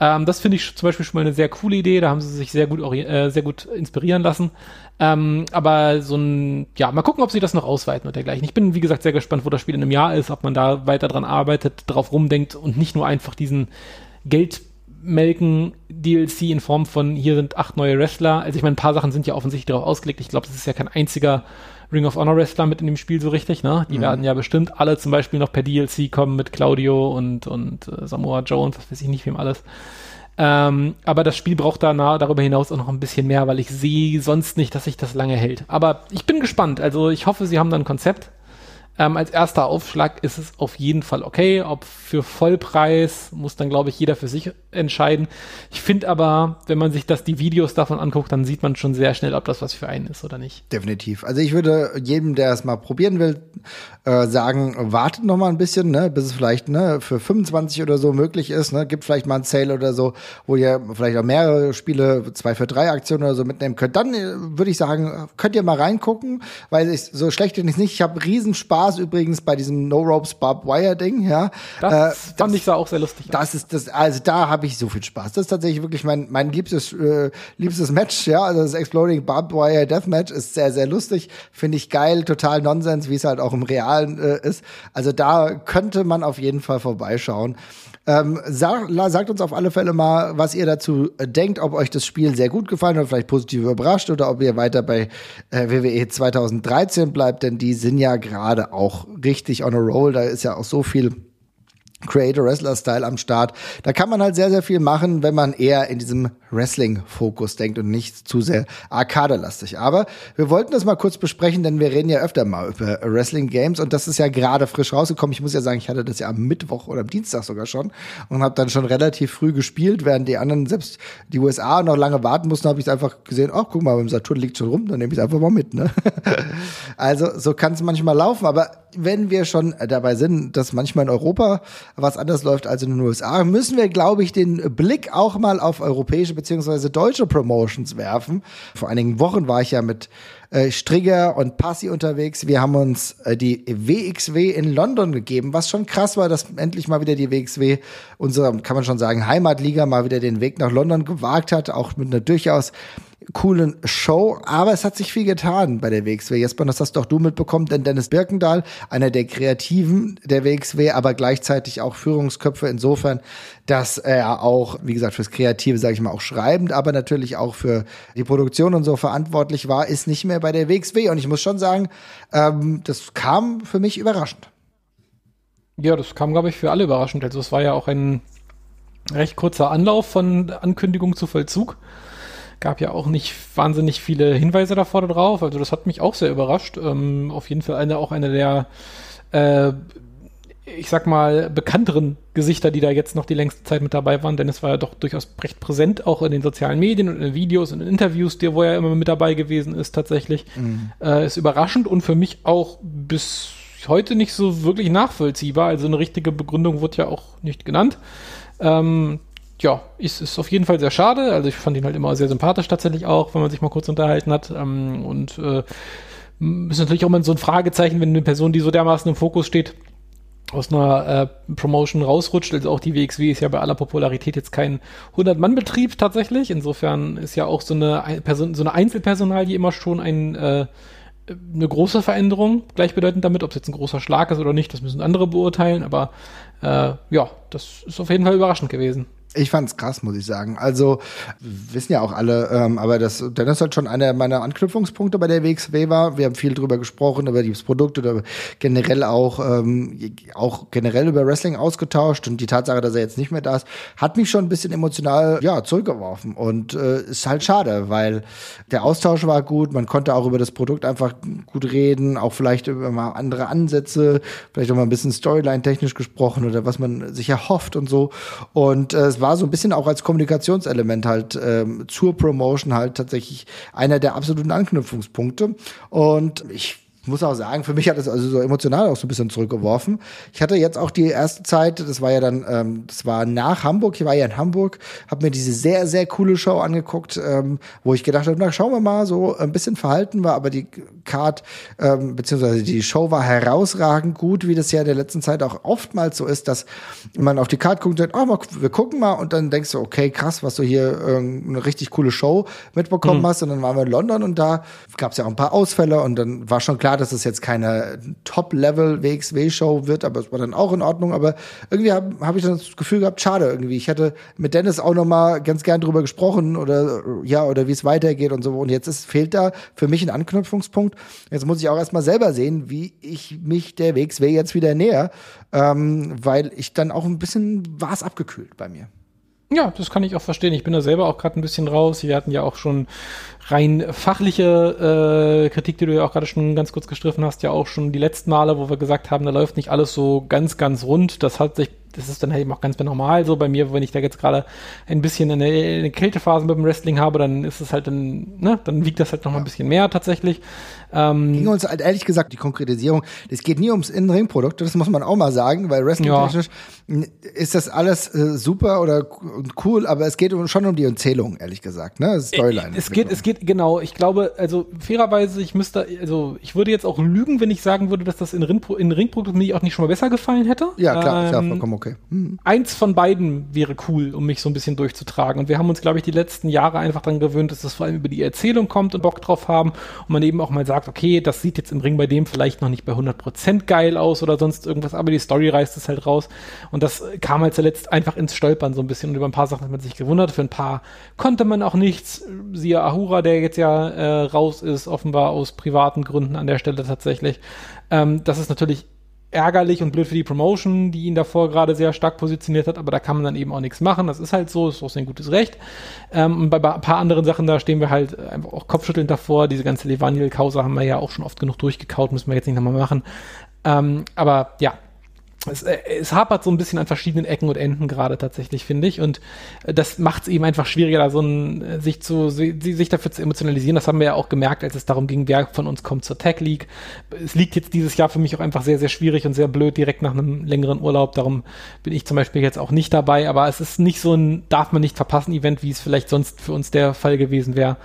Ähm, das finde ich zum Beispiel schon mal eine sehr coole Idee. Da haben sie sich sehr gut äh, sehr gut inspirieren lassen. Ähm, aber so ein, ja, mal gucken, ob sie das noch ausweiten und dergleichen. Ich bin, wie gesagt, sehr gespannt, wo das Spiel in einem Jahr ist, ob man da weiter dran arbeitet, drauf rumdenkt und nicht nur einfach diesen Geldmelken DLC in Form von hier sind acht neue Wrestler. Also ich meine, ein paar Sachen sind ja offensichtlich darauf ausgelegt. Ich glaube, es ist ja kein einziger Ring of Honor Wrestler mit in dem Spiel so richtig, ne? Die mhm. werden ja bestimmt alle zum Beispiel noch per DLC kommen mit Claudio und, und äh, Samoa Joe und was weiß ich nicht, wem alles. Ähm, aber das Spiel braucht da darüber hinaus auch noch ein bisschen mehr, weil ich sehe sonst nicht, dass sich das lange hält. Aber ich bin gespannt. Also ich hoffe, sie haben da ein Konzept. Ähm, als erster Aufschlag ist es auf jeden Fall okay. Ob für Vollpreis, muss dann, glaube ich, jeder für sich entscheiden. Ich finde aber, wenn man sich das, die Videos davon anguckt, dann sieht man schon sehr schnell, ob das was für einen ist oder nicht. Definitiv. Also ich würde jedem, der es mal probieren will, äh, sagen, wartet noch mal ein bisschen, ne, bis es vielleicht ne, für 25 oder so möglich ist. Ne, gibt vielleicht mal einen Sale oder so, wo ihr vielleicht auch mehrere Spiele, zwei für drei Aktionen oder so mitnehmen könnt. Dann äh, würde ich sagen, könnt ihr mal reingucken, weil ich so schlecht bin ich nicht. Ich habe riesen Spaß übrigens bei diesem No Ropes Barbed Wire Ding. Ja, das äh, fand das, ich auch sehr lustig. Das ist das, also da habe ich so viel Spaß. Das ist tatsächlich wirklich mein mein liebstes äh, liebstes Match. Ja, also das Exploding Barbed Wire Deathmatch ist sehr sehr lustig, finde ich geil, total Nonsens, wie es halt auch im Realen äh, ist. Also da könnte man auf jeden Fall vorbeischauen. Ähm, sag, sagt uns auf alle Fälle mal, was ihr dazu denkt, ob euch das Spiel sehr gut gefallen oder vielleicht positiv überrascht oder ob ihr weiter bei äh, WWE 2013 bleibt, denn die sind ja gerade auch richtig on a roll. Da ist ja auch so viel Creator-Wrestler-Style am Start. Da kann man halt sehr, sehr viel machen, wenn man eher in diesem Wrestling-Fokus denkt und nicht zu sehr arcade-lastig. Aber wir wollten das mal kurz besprechen, denn wir reden ja öfter mal über Wrestling-Games und das ist ja gerade frisch rausgekommen. Ich muss ja sagen, ich hatte das ja am Mittwoch oder am Dienstag sogar schon und habe dann schon relativ früh gespielt, während die anderen, selbst die USA, noch lange warten mussten, habe ich einfach gesehen, ach, guck mal, beim Saturn liegt schon rum, dann nehme ich einfach mal mit. Ne? also so kann es manchmal laufen, aber wenn wir schon dabei sind, dass manchmal in Europa was anders läuft als in den USA, müssen wir, glaube ich, den Blick auch mal auf europäische beziehungsweise deutsche Promotions werfen. Vor einigen Wochen war ich ja mit äh, Strigger und Passi unterwegs. Wir haben uns äh, die WXW in London gegeben, was schon krass war, dass endlich mal wieder die WXW, unsere, kann man schon sagen, Heimatliga mal wieder den Weg nach London gewagt hat, auch mit einer durchaus coolen Show, aber es hat sich viel getan bei der WXW. Jesper, das hast doch du mitbekommen, denn Dennis Birkendahl, einer der Kreativen der WXW, aber gleichzeitig auch Führungsköpfe insofern, dass er auch, wie gesagt, fürs Kreative, sage ich mal, auch schreibend, aber natürlich auch für die Produktion und so verantwortlich war, ist nicht mehr bei der WXW. Und ich muss schon sagen, ähm, das kam für mich überraschend. Ja, das kam, glaube ich, für alle überraschend. Also es war ja auch ein recht kurzer Anlauf von Ankündigung zu Vollzug gab ja auch nicht wahnsinnig viele Hinweise davor drauf. Also das hat mich auch sehr überrascht. Ähm, auf jeden Fall eine, auch eine der, äh, ich sag mal, bekannteren Gesichter, die da jetzt noch die längste Zeit mit dabei waren, denn es war ja doch durchaus recht präsent, auch in den sozialen Medien und in den Videos und in Interviews, die, wo er immer mit dabei gewesen ist, tatsächlich. Mhm. Äh, ist überraschend und für mich auch bis heute nicht so wirklich nachvollziehbar. Also eine richtige Begründung wurde ja auch nicht genannt. Ähm, ja, ist, ist auf jeden Fall sehr schade. Also ich fand ihn halt immer sehr sympathisch tatsächlich auch, wenn man sich mal kurz unterhalten hat. Ähm, und äh, ist natürlich auch mal so ein Fragezeichen, wenn eine Person, die so dermaßen im Fokus steht, aus einer äh, Promotion rausrutscht. Also auch die WXW ist ja bei aller Popularität jetzt kein 100-Mann-Betrieb tatsächlich. Insofern ist ja auch so eine, Person, so eine Einzelpersonal, die immer schon ein äh, eine große Veränderung, gleichbedeutend damit, ob es jetzt ein großer Schlag ist oder nicht, das müssen andere beurteilen, aber äh, ja, das ist auf jeden Fall überraschend gewesen. Ich fand's krass, muss ich sagen. Also wissen ja auch alle, ähm, aber das Dennis halt schon einer meiner Anknüpfungspunkte bei der WXW war. Wir haben viel drüber gesprochen über dieses Produkt oder generell auch ähm, auch generell über Wrestling ausgetauscht und die Tatsache, dass er jetzt nicht mehr da ist, hat mich schon ein bisschen emotional ja zurückgeworfen und äh, ist halt schade, weil der Austausch war gut. Man konnte auch über das Produkt einfach gut reden, auch vielleicht über mal andere Ansätze, vielleicht auch mal ein bisschen Storyline technisch gesprochen oder was man sich erhofft und so. Und äh, es war so ein bisschen auch als Kommunikationselement halt ähm, zur Promotion halt tatsächlich einer der absoluten Anknüpfungspunkte. Und ich muss auch sagen, für mich hat es also so emotional auch so ein bisschen zurückgeworfen. Ich hatte jetzt auch die erste Zeit, das war ja dann, ähm, das war nach Hamburg, ich war ja in Hamburg, habe mir diese sehr, sehr coole Show angeguckt, ähm, wo ich gedacht habe, na schauen wir mal, so ein bisschen verhalten war, aber die Card, ähm, beziehungsweise die Show war herausragend gut, wie das ja in der letzten Zeit auch oftmals so ist, dass man auf die Card guckt und sagt, oh, mal, wir gucken mal und dann denkst du, okay, krass, was du hier ähm, eine richtig coole Show mitbekommen mhm. hast und dann waren wir in London und da gab es ja auch ein paar Ausfälle und dann war schon klar, klar, dass es jetzt keine Top-Level-WXW-Show wird, aber es war dann auch in Ordnung. Aber irgendwie habe hab ich dann das Gefühl gehabt, schade irgendwie. Ich hätte mit Dennis auch noch mal ganz gern drüber gesprochen oder ja, oder wie es weitergeht und so. Und jetzt ist, fehlt da für mich ein Anknüpfungspunkt. Jetzt muss ich auch erstmal selber sehen, wie ich mich der WXW jetzt wieder näher, ähm, weil ich dann auch ein bisschen war es abgekühlt bei mir. Ja, das kann ich auch verstehen. Ich bin da selber auch gerade ein bisschen raus. Wir hatten ja auch schon rein fachliche äh, Kritik, die du ja auch gerade schon ganz kurz gestriffen hast, ja auch schon die letzten Male, wo wir gesagt haben, da läuft nicht alles so ganz, ganz rund. Das hat sich das ist dann halt eben auch ganz normal so bei mir, wenn ich da jetzt gerade ein bisschen eine, eine Kältephase mit dem Wrestling habe, dann ist es halt dann, ne, dann wiegt das halt noch mal ein bisschen mehr tatsächlich. Ähm, Ging uns halt ehrlich gesagt die Konkretisierung. Es geht nie ums In-Ring-Produkt, das muss man auch mal sagen, weil Wrestling-technisch ja. ist das alles äh, super oder cool, aber es geht schon um die Erzählung, ehrlich gesagt, ne? Storyline. Es geht, es geht, genau. Ich glaube, also fairerweise, ich müsste, also ich würde jetzt auch lügen, wenn ich sagen würde, dass das in, in Ring-Produkt mir auch nicht schon mal besser gefallen hätte. Ja, klar, ähm, ist ja ähm, vollkommen okay. Mhm. Eins von beiden wäre cool, um mich so ein bisschen durchzutragen. Und wir haben uns, glaube ich, die letzten Jahre einfach daran gewöhnt, dass das vor allem über die Erzählung kommt und Bock drauf haben und man eben auch mal sagt, okay, das sieht jetzt im Ring bei dem vielleicht noch nicht bei 100% geil aus oder sonst irgendwas, aber die Story reißt es halt raus. Und das kam halt zuletzt einfach ins Stolpern so ein bisschen und über ein paar Sachen hat man sich gewundert. Für ein paar konnte man auch nichts. Siehe Ahura, der jetzt ja äh, raus ist, offenbar aus privaten Gründen an der Stelle tatsächlich. Ähm, das ist natürlich ärgerlich und blöd für die Promotion, die ihn davor gerade sehr stark positioniert hat, aber da kann man dann eben auch nichts machen. Das ist halt so, ist auch sein gutes Recht. Ähm, und bei ein paar anderen Sachen, da stehen wir halt einfach auch kopfschüttelnd davor. Diese ganze Levaniel-Causa haben wir ja auch schon oft genug durchgekaut, müssen wir jetzt nicht nochmal machen. Ähm, aber ja, es, äh, es hapert so ein bisschen an verschiedenen Ecken und Enden gerade tatsächlich, finde ich. Und äh, das macht es eben einfach schwieriger, da so ein, äh, sich zu, sich dafür zu emotionalisieren. Das haben wir ja auch gemerkt, als es darum ging, wer von uns kommt zur Tech League. Es liegt jetzt dieses Jahr für mich auch einfach sehr, sehr schwierig und sehr blöd direkt nach einem längeren Urlaub. Darum bin ich zum Beispiel jetzt auch nicht dabei. Aber es ist nicht so ein darf man nicht verpassen Event, wie es vielleicht sonst für uns der Fall gewesen wäre.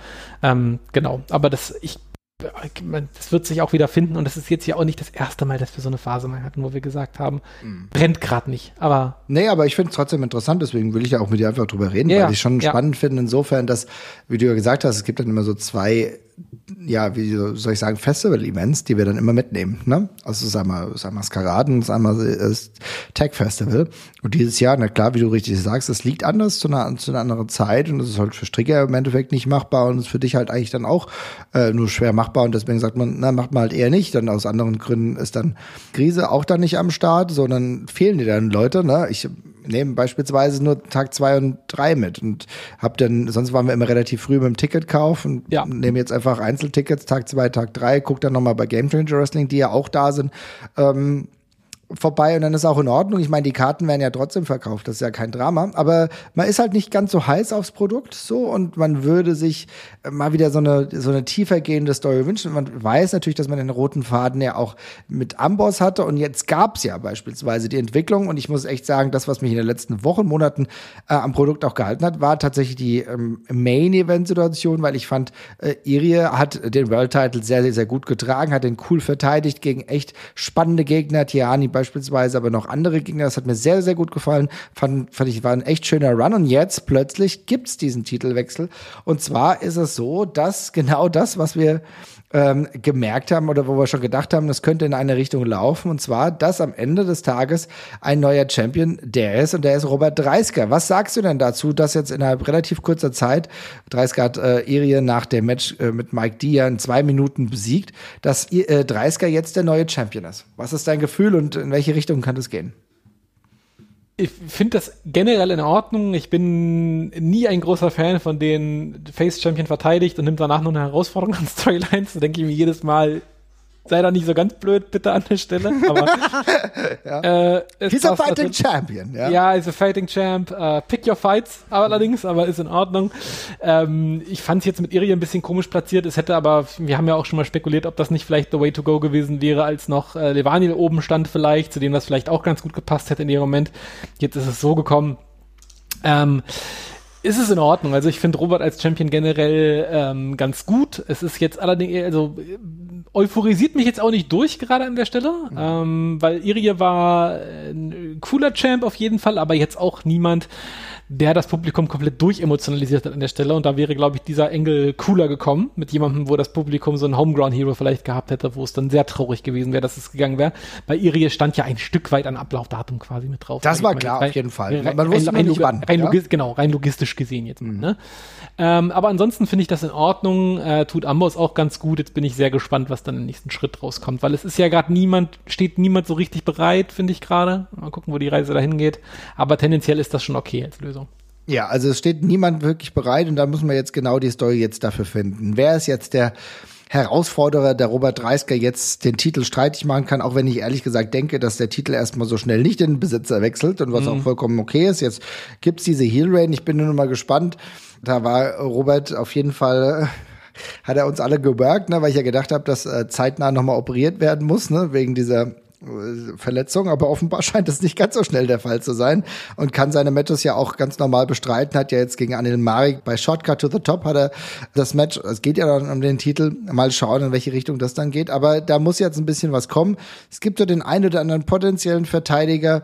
Ähm, genau. Aber das, ich das wird sich auch wieder finden und das ist jetzt ja auch nicht das erste Mal, dass wir so eine Phase mal hatten, wo wir gesagt haben, mhm. brennt gerade nicht. Aber nee, aber ich finde es trotzdem interessant, deswegen will ich ja auch mit dir einfach drüber reden, ja, weil ich schon ja. spannend finde insofern, dass, wie du ja gesagt hast, es gibt dann immer so zwei ja, wie soll ich sagen, Festival-Events, die wir dann immer mitnehmen. Ne? Also es ist einmal, es ist einmal Maskeraden, es ist einmal das Tech Festival. Und dieses Jahr, na klar, wie du richtig sagst, es liegt anders zu einer, zu einer anderen Zeit und es ist halt für Stricker im Endeffekt nicht machbar und ist für dich halt eigentlich dann auch äh, nur schwer machbar. Und deswegen sagt man, na, macht man halt eher nicht. Dann aus anderen Gründen ist dann Krise auch dann nicht am Start, sondern fehlen dir dann Leute. Ne? Ich nehme beispielsweise nur Tag zwei und drei mit und hab dann, sonst waren wir immer relativ früh mit dem Ticketkauf und ja. nehme jetzt einfach Einzeltickets, Tag zwei, Tag drei, guck dann nochmal bei Game Changer Wrestling, die ja auch da sind. Ähm, vorbei und dann ist auch in Ordnung. Ich meine, die Karten werden ja trotzdem verkauft, das ist ja kein Drama. Aber man ist halt nicht ganz so heiß aufs Produkt so und man würde sich mal wieder so eine, so eine tiefer gehende Story wünschen. Man weiß natürlich, dass man den roten Faden ja auch mit Amboss hatte und jetzt gab's ja beispielsweise die Entwicklung und ich muss echt sagen, das, was mich in den letzten Wochen, Monaten äh, am Produkt auch gehalten hat, war tatsächlich die ähm, Main-Event-Situation, weil ich fand, äh, Irie hat den World-Title sehr, sehr, sehr gut getragen, hat den cool verteidigt gegen echt spannende Gegner, Tiani beispielsweise, aber noch andere Gegner. Das hat mir sehr, sehr gut gefallen. Fand, fand ich, war ein echt schöner Run. Und jetzt plötzlich gibt's diesen Titelwechsel. Und zwar ist es so, dass genau das, was wir ähm, gemerkt haben oder wo wir schon gedacht haben, das könnte in eine Richtung laufen. Und zwar, dass am Ende des Tages ein neuer Champion der ist und der ist Robert Dreisker. Was sagst du denn dazu, dass jetzt innerhalb relativ kurzer Zeit, Dreisker hat äh, Irie nach dem Match äh, mit Mike Dia in zwei Minuten besiegt, dass äh, Dreisker jetzt der neue Champion ist? Was ist dein Gefühl und in welche Richtung kann das gehen? Ich finde das generell in Ordnung. Ich bin nie ein großer Fan von den Face Champion verteidigt und nimmt danach noch eine Herausforderung an Storylines. Da denke ich mir jedes Mal, sei da nicht so ganz blöd, bitte an der Stelle. Aber, ja. äh, He's a fighting also, champion. Ja, ja ist a fighting champ. Uh, pick your fights allerdings, aber ist in Ordnung. Ähm, ich fand es jetzt mit Iri ein bisschen komisch platziert. Es hätte aber, wir haben ja auch schon mal spekuliert, ob das nicht vielleicht the way to go gewesen wäre, als noch äh, Levanil oben stand vielleicht, zu dem das vielleicht auch ganz gut gepasst hätte in dem Moment. Jetzt ist es so gekommen. Ähm, ist es in Ordnung. Also ich finde Robert als Champion generell ähm, ganz gut. Es ist jetzt allerdings, also euphorisiert mich jetzt auch nicht durch gerade an der Stelle, mhm. ähm, weil Irie war ein cooler Champ auf jeden Fall, aber jetzt auch niemand, der das Publikum komplett durchemotionalisiert hat an der Stelle. Und da wäre, glaube ich, dieser Engel cooler gekommen mit jemandem, wo das Publikum so einen Homeground-Hero vielleicht gehabt hätte, wo es dann sehr traurig gewesen wäre, dass es gegangen wäre. Bei Irie stand ja ein Stück weit an Ablaufdatum quasi mit drauf. Das war klar, auf jeden Fall. Man, man wusste rein, nicht wann. Rein ja? Genau, rein logistisch gesehen jetzt. Mhm. Ne? Ähm, aber ansonsten finde ich das in Ordnung. Äh, tut Amboss auch ganz gut. Jetzt bin ich sehr gespannt, was dann im nächsten Schritt rauskommt, weil es ist ja gerade niemand, steht niemand so richtig bereit, finde ich gerade. Mal gucken, wo die Reise dahin geht. Aber tendenziell ist das schon okay als Lösung. Ja, also es steht niemand wirklich bereit und da muss man jetzt genau die Story jetzt dafür finden. Wer ist jetzt der Herausforderer, der Robert Dreisker jetzt den Titel streitig machen kann, auch wenn ich ehrlich gesagt denke, dass der Titel erstmal so schnell nicht den Besitzer wechselt und was mhm. auch vollkommen okay ist. Jetzt gibt's diese Heel Rain. Ich bin nur noch mal gespannt. Da war Robert auf jeden Fall hat er uns alle geworkt, ne, weil ich ja gedacht habe, dass äh, zeitnah nochmal operiert werden muss, ne, wegen dieser Verletzung, aber offenbar scheint das nicht ganz so schnell der Fall zu sein und kann seine Matches ja auch ganz normal bestreiten. Hat ja jetzt gegen Anil Marik bei Shotcut to the Top hat er das Match, es geht ja dann um den Titel, mal schauen, in welche Richtung das dann geht, aber da muss jetzt ein bisschen was kommen. Es gibt so den einen oder anderen potenziellen Verteidiger,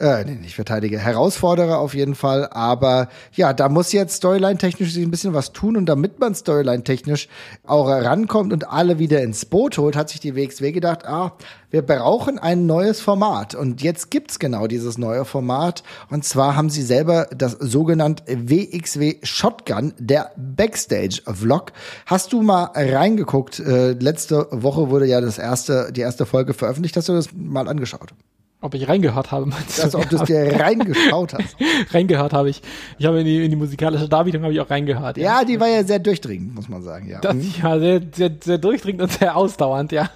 äh, nee, nicht Verteidiger, Herausforderer auf jeden Fall, aber ja, da muss jetzt Storyline-technisch sich ein bisschen was tun und damit man Storyline-technisch auch rankommt und alle wieder ins Boot holt, hat sich die WXW gedacht, ah, wir brauchen ein neues Format. Und jetzt gibt's genau dieses neue Format. Und zwar haben sie selber das sogenannte WXW Shotgun, der Backstage-Vlog. Hast du mal reingeguckt? Äh, letzte Woche wurde ja das erste, die erste Folge veröffentlicht. Hast du das mal angeschaut? Ob ich reingehört habe, meinst du? Also, ob du es dir reingeschaut hast. reingehört habe ich. Ich habe in die, in die musikalische Darbietung habe ich auch reingehört. Ja. ja, die war ja sehr durchdringend, muss man sagen, ja. Das, mhm. ja, sehr, sehr, sehr durchdringend und sehr ausdauernd, ja.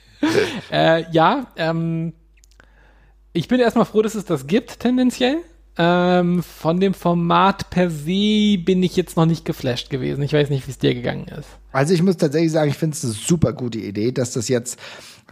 äh, ja, ähm, ich bin erstmal froh, dass es das gibt, tendenziell. Ähm, von dem Format per se bin ich jetzt noch nicht geflasht gewesen. Ich weiß nicht, wie es dir gegangen ist. Also ich muss tatsächlich sagen, ich finde es eine super gute Idee, dass das jetzt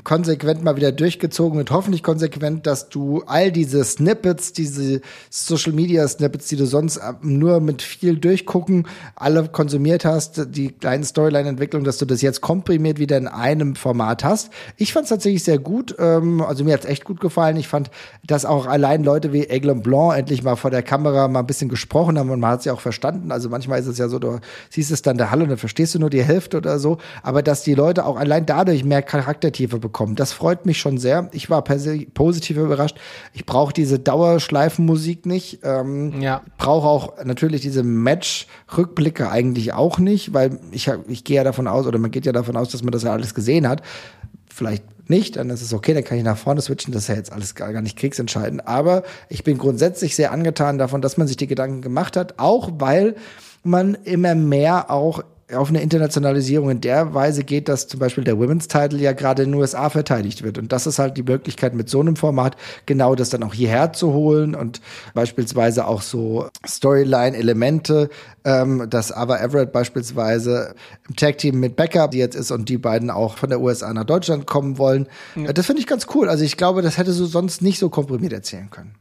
konsequent mal wieder durchgezogen und hoffentlich konsequent, dass du all diese Snippets, diese Social Media Snippets, die du sonst nur mit viel durchgucken, alle konsumiert hast, die kleinen Storyline-Entwicklung, dass du das jetzt komprimiert wieder in einem Format hast. Ich fand es tatsächlich sehr gut. Ähm, also mir hat es echt gut gefallen. Ich fand, dass auch allein Leute wie Aiglon Blanc endlich mal vor der Kamera mal ein bisschen gesprochen haben und man hat es ja auch verstanden. Also manchmal ist es ja so, du siehst es dann der Halle und dann verstehst du nur die Hälfte oder so. Aber dass die Leute auch allein dadurch mehr Charaktertiefe bekommen. Das freut mich schon sehr. Ich war positiv überrascht. Ich brauche diese Dauerschleifenmusik nicht. Ähm, ja. Brauche auch natürlich diese Match-Rückblicke eigentlich auch nicht, weil ich, ich gehe ja davon aus, oder man geht ja davon aus, dass man das ja alles gesehen hat. Vielleicht nicht, dann ist es okay, dann kann ich nach vorne switchen, das ist ja jetzt alles gar, gar nicht kriegsentscheidend. Aber ich bin grundsätzlich sehr angetan davon, dass man sich die Gedanken gemacht hat, auch weil man immer mehr auch auf eine Internationalisierung in der Weise geht, dass zum Beispiel der Women's Title ja gerade in den USA verteidigt wird. Und das ist halt die Möglichkeit mit so einem Format, genau das dann auch hierher zu holen und beispielsweise auch so Storyline-Elemente, ähm, dass Ava Everett beispielsweise im Tag-Team mit die jetzt ist und die beiden auch von der USA nach Deutschland kommen wollen. Ja. Das finde ich ganz cool. Also ich glaube, das hätte so sonst nicht so komprimiert erzählen können.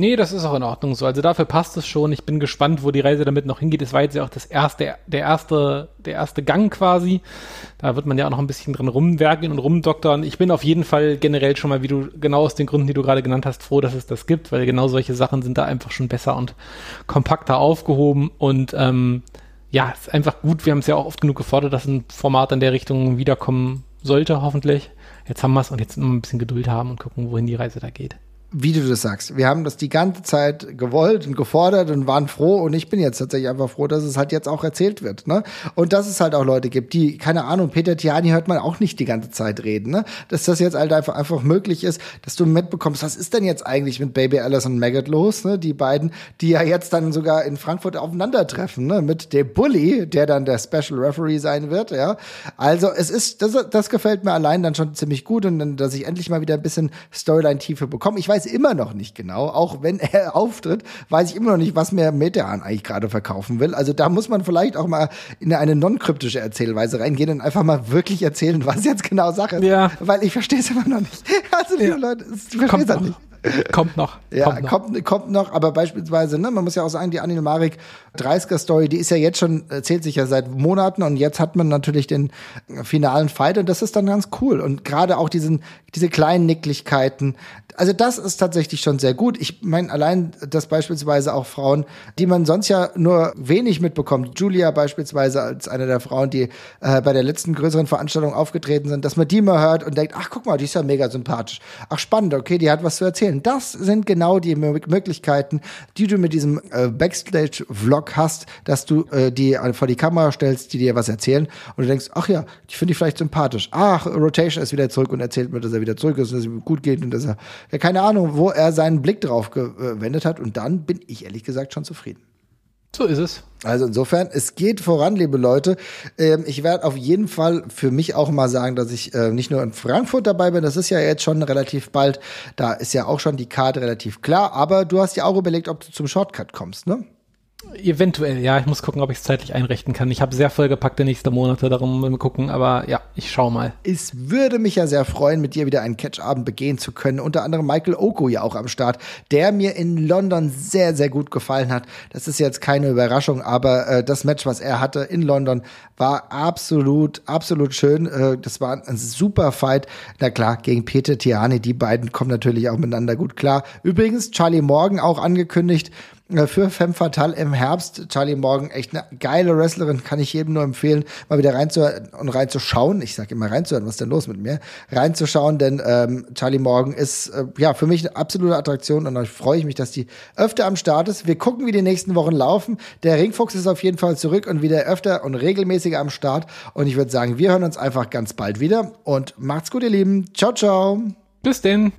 Nee, das ist auch in Ordnung so. Also dafür passt es schon. Ich bin gespannt, wo die Reise damit noch hingeht. Es war jetzt ja auch das erste, der erste, der erste Gang quasi. Da wird man ja auch noch ein bisschen drin rumwerken und rumdoktern. Ich bin auf jeden Fall generell schon mal, wie du, genau aus den Gründen, die du gerade genannt hast, froh, dass es das gibt, weil genau solche Sachen sind da einfach schon besser und kompakter aufgehoben und, ähm, ja, ist einfach gut. Wir haben es ja auch oft genug gefordert, dass ein Format in der Richtung wiederkommen sollte, hoffentlich. Jetzt haben wir es und jetzt nur ein bisschen Geduld haben und gucken, wohin die Reise da geht wie du das sagst. Wir haben das die ganze Zeit gewollt und gefordert und waren froh und ich bin jetzt tatsächlich einfach froh, dass es halt jetzt auch erzählt wird, ne? Und dass es halt auch Leute gibt, die, keine Ahnung, Peter Tiani hört man auch nicht die ganze Zeit reden, ne? Dass das jetzt halt einfach, einfach möglich ist, dass du mitbekommst, was ist denn jetzt eigentlich mit Baby Alice und Maggot los, ne? Die beiden, die ja jetzt dann sogar in Frankfurt aufeinandertreffen, ne? Mit dem Bully, der dann der Special Referee sein wird, ja? Also es ist, das, das gefällt mir allein dann schon ziemlich gut und dann, dass ich endlich mal wieder ein bisschen Storyline-Tiefe bekomme. Ich weiß weiß immer noch nicht genau, auch wenn er auftritt, weiß ich immer noch nicht, was mir Metean eigentlich gerade verkaufen will. Also da muss man vielleicht auch mal in eine non-kryptische Erzählweise reingehen und einfach mal wirklich erzählen, was jetzt genau Sache ist. Ja. Weil ich verstehe es immer noch nicht. Also liebe ja. Leute, ich verstehe es nicht. Kommt noch. Ja, kommt noch. Kommt, kommt noch, aber beispielsweise, ne, man muss ja auch sagen, die Anil Marik 30er Story, die ist ja jetzt schon, erzählt sich ja seit Monaten und jetzt hat man natürlich den finalen Fight und das ist dann ganz cool. Und gerade auch diesen, diese kleinen Nicklichkeiten, also das ist tatsächlich schon sehr gut. Ich meine, allein, dass beispielsweise auch Frauen, die man sonst ja nur wenig mitbekommt, Julia beispielsweise als eine der Frauen, die äh, bei der letzten größeren Veranstaltung aufgetreten sind, dass man die mal hört und denkt, ach guck mal, die ist ja mega sympathisch. Ach spannend, okay, die hat was zu erzählen. Das sind genau die Möglichkeiten, die du mit diesem äh, Backstage-Vlog hast, dass du äh, die vor die Kamera stellst, die dir was erzählen und du denkst, ach ja, ich finde die vielleicht sympathisch. Ach, Rotation ist wieder zurück und erzählt mir, dass er wieder zurück ist, dass es ihm gut geht und dass er ja, keine Ahnung, wo er seinen Blick drauf gewendet hat. Und dann bin ich ehrlich gesagt schon zufrieden. So ist es. Also insofern, es geht voran, liebe Leute. Ähm, ich werde auf jeden Fall für mich auch mal sagen, dass ich äh, nicht nur in Frankfurt dabei bin, das ist ja jetzt schon relativ bald, da ist ja auch schon die Karte relativ klar, aber du hast ja auch überlegt, ob du zum Shortcut kommst, ne? Eventuell, ja. Ich muss gucken, ob ich es zeitlich einrichten kann. Ich habe sehr vollgepackte nächste Monate, darum mal gucken. Aber ja, ich schau mal. Es würde mich ja sehr freuen, mit dir wieder einen Catch-Abend begehen zu können. Unter anderem Michael Oko ja auch am Start, der mir in London sehr, sehr gut gefallen hat. Das ist jetzt keine Überraschung, aber äh, das Match, was er hatte in London, war absolut, absolut schön. Äh, das war ein super Fight. Na klar, gegen Peter Tiani. Die beiden kommen natürlich auch miteinander gut klar. Übrigens, Charlie Morgan auch angekündigt, für Femme Fatale im Herbst. Charlie Morgan, echt eine geile Wrestlerin, kann ich jedem nur empfehlen, mal wieder reinzuhören und reinzuschauen. Ich sage immer reinzuhören, was ist denn los mit mir? Reinzuschauen, denn ähm, Charlie Morgan ist äh, ja für mich eine absolute Attraktion und da freue ich mich, dass die öfter am Start ist. Wir gucken, wie die nächsten Wochen laufen. Der Ringfuchs ist auf jeden Fall zurück und wieder öfter und regelmäßiger am Start. Und ich würde sagen, wir hören uns einfach ganz bald wieder und macht's gut, ihr Lieben. Ciao, ciao. Bis denn.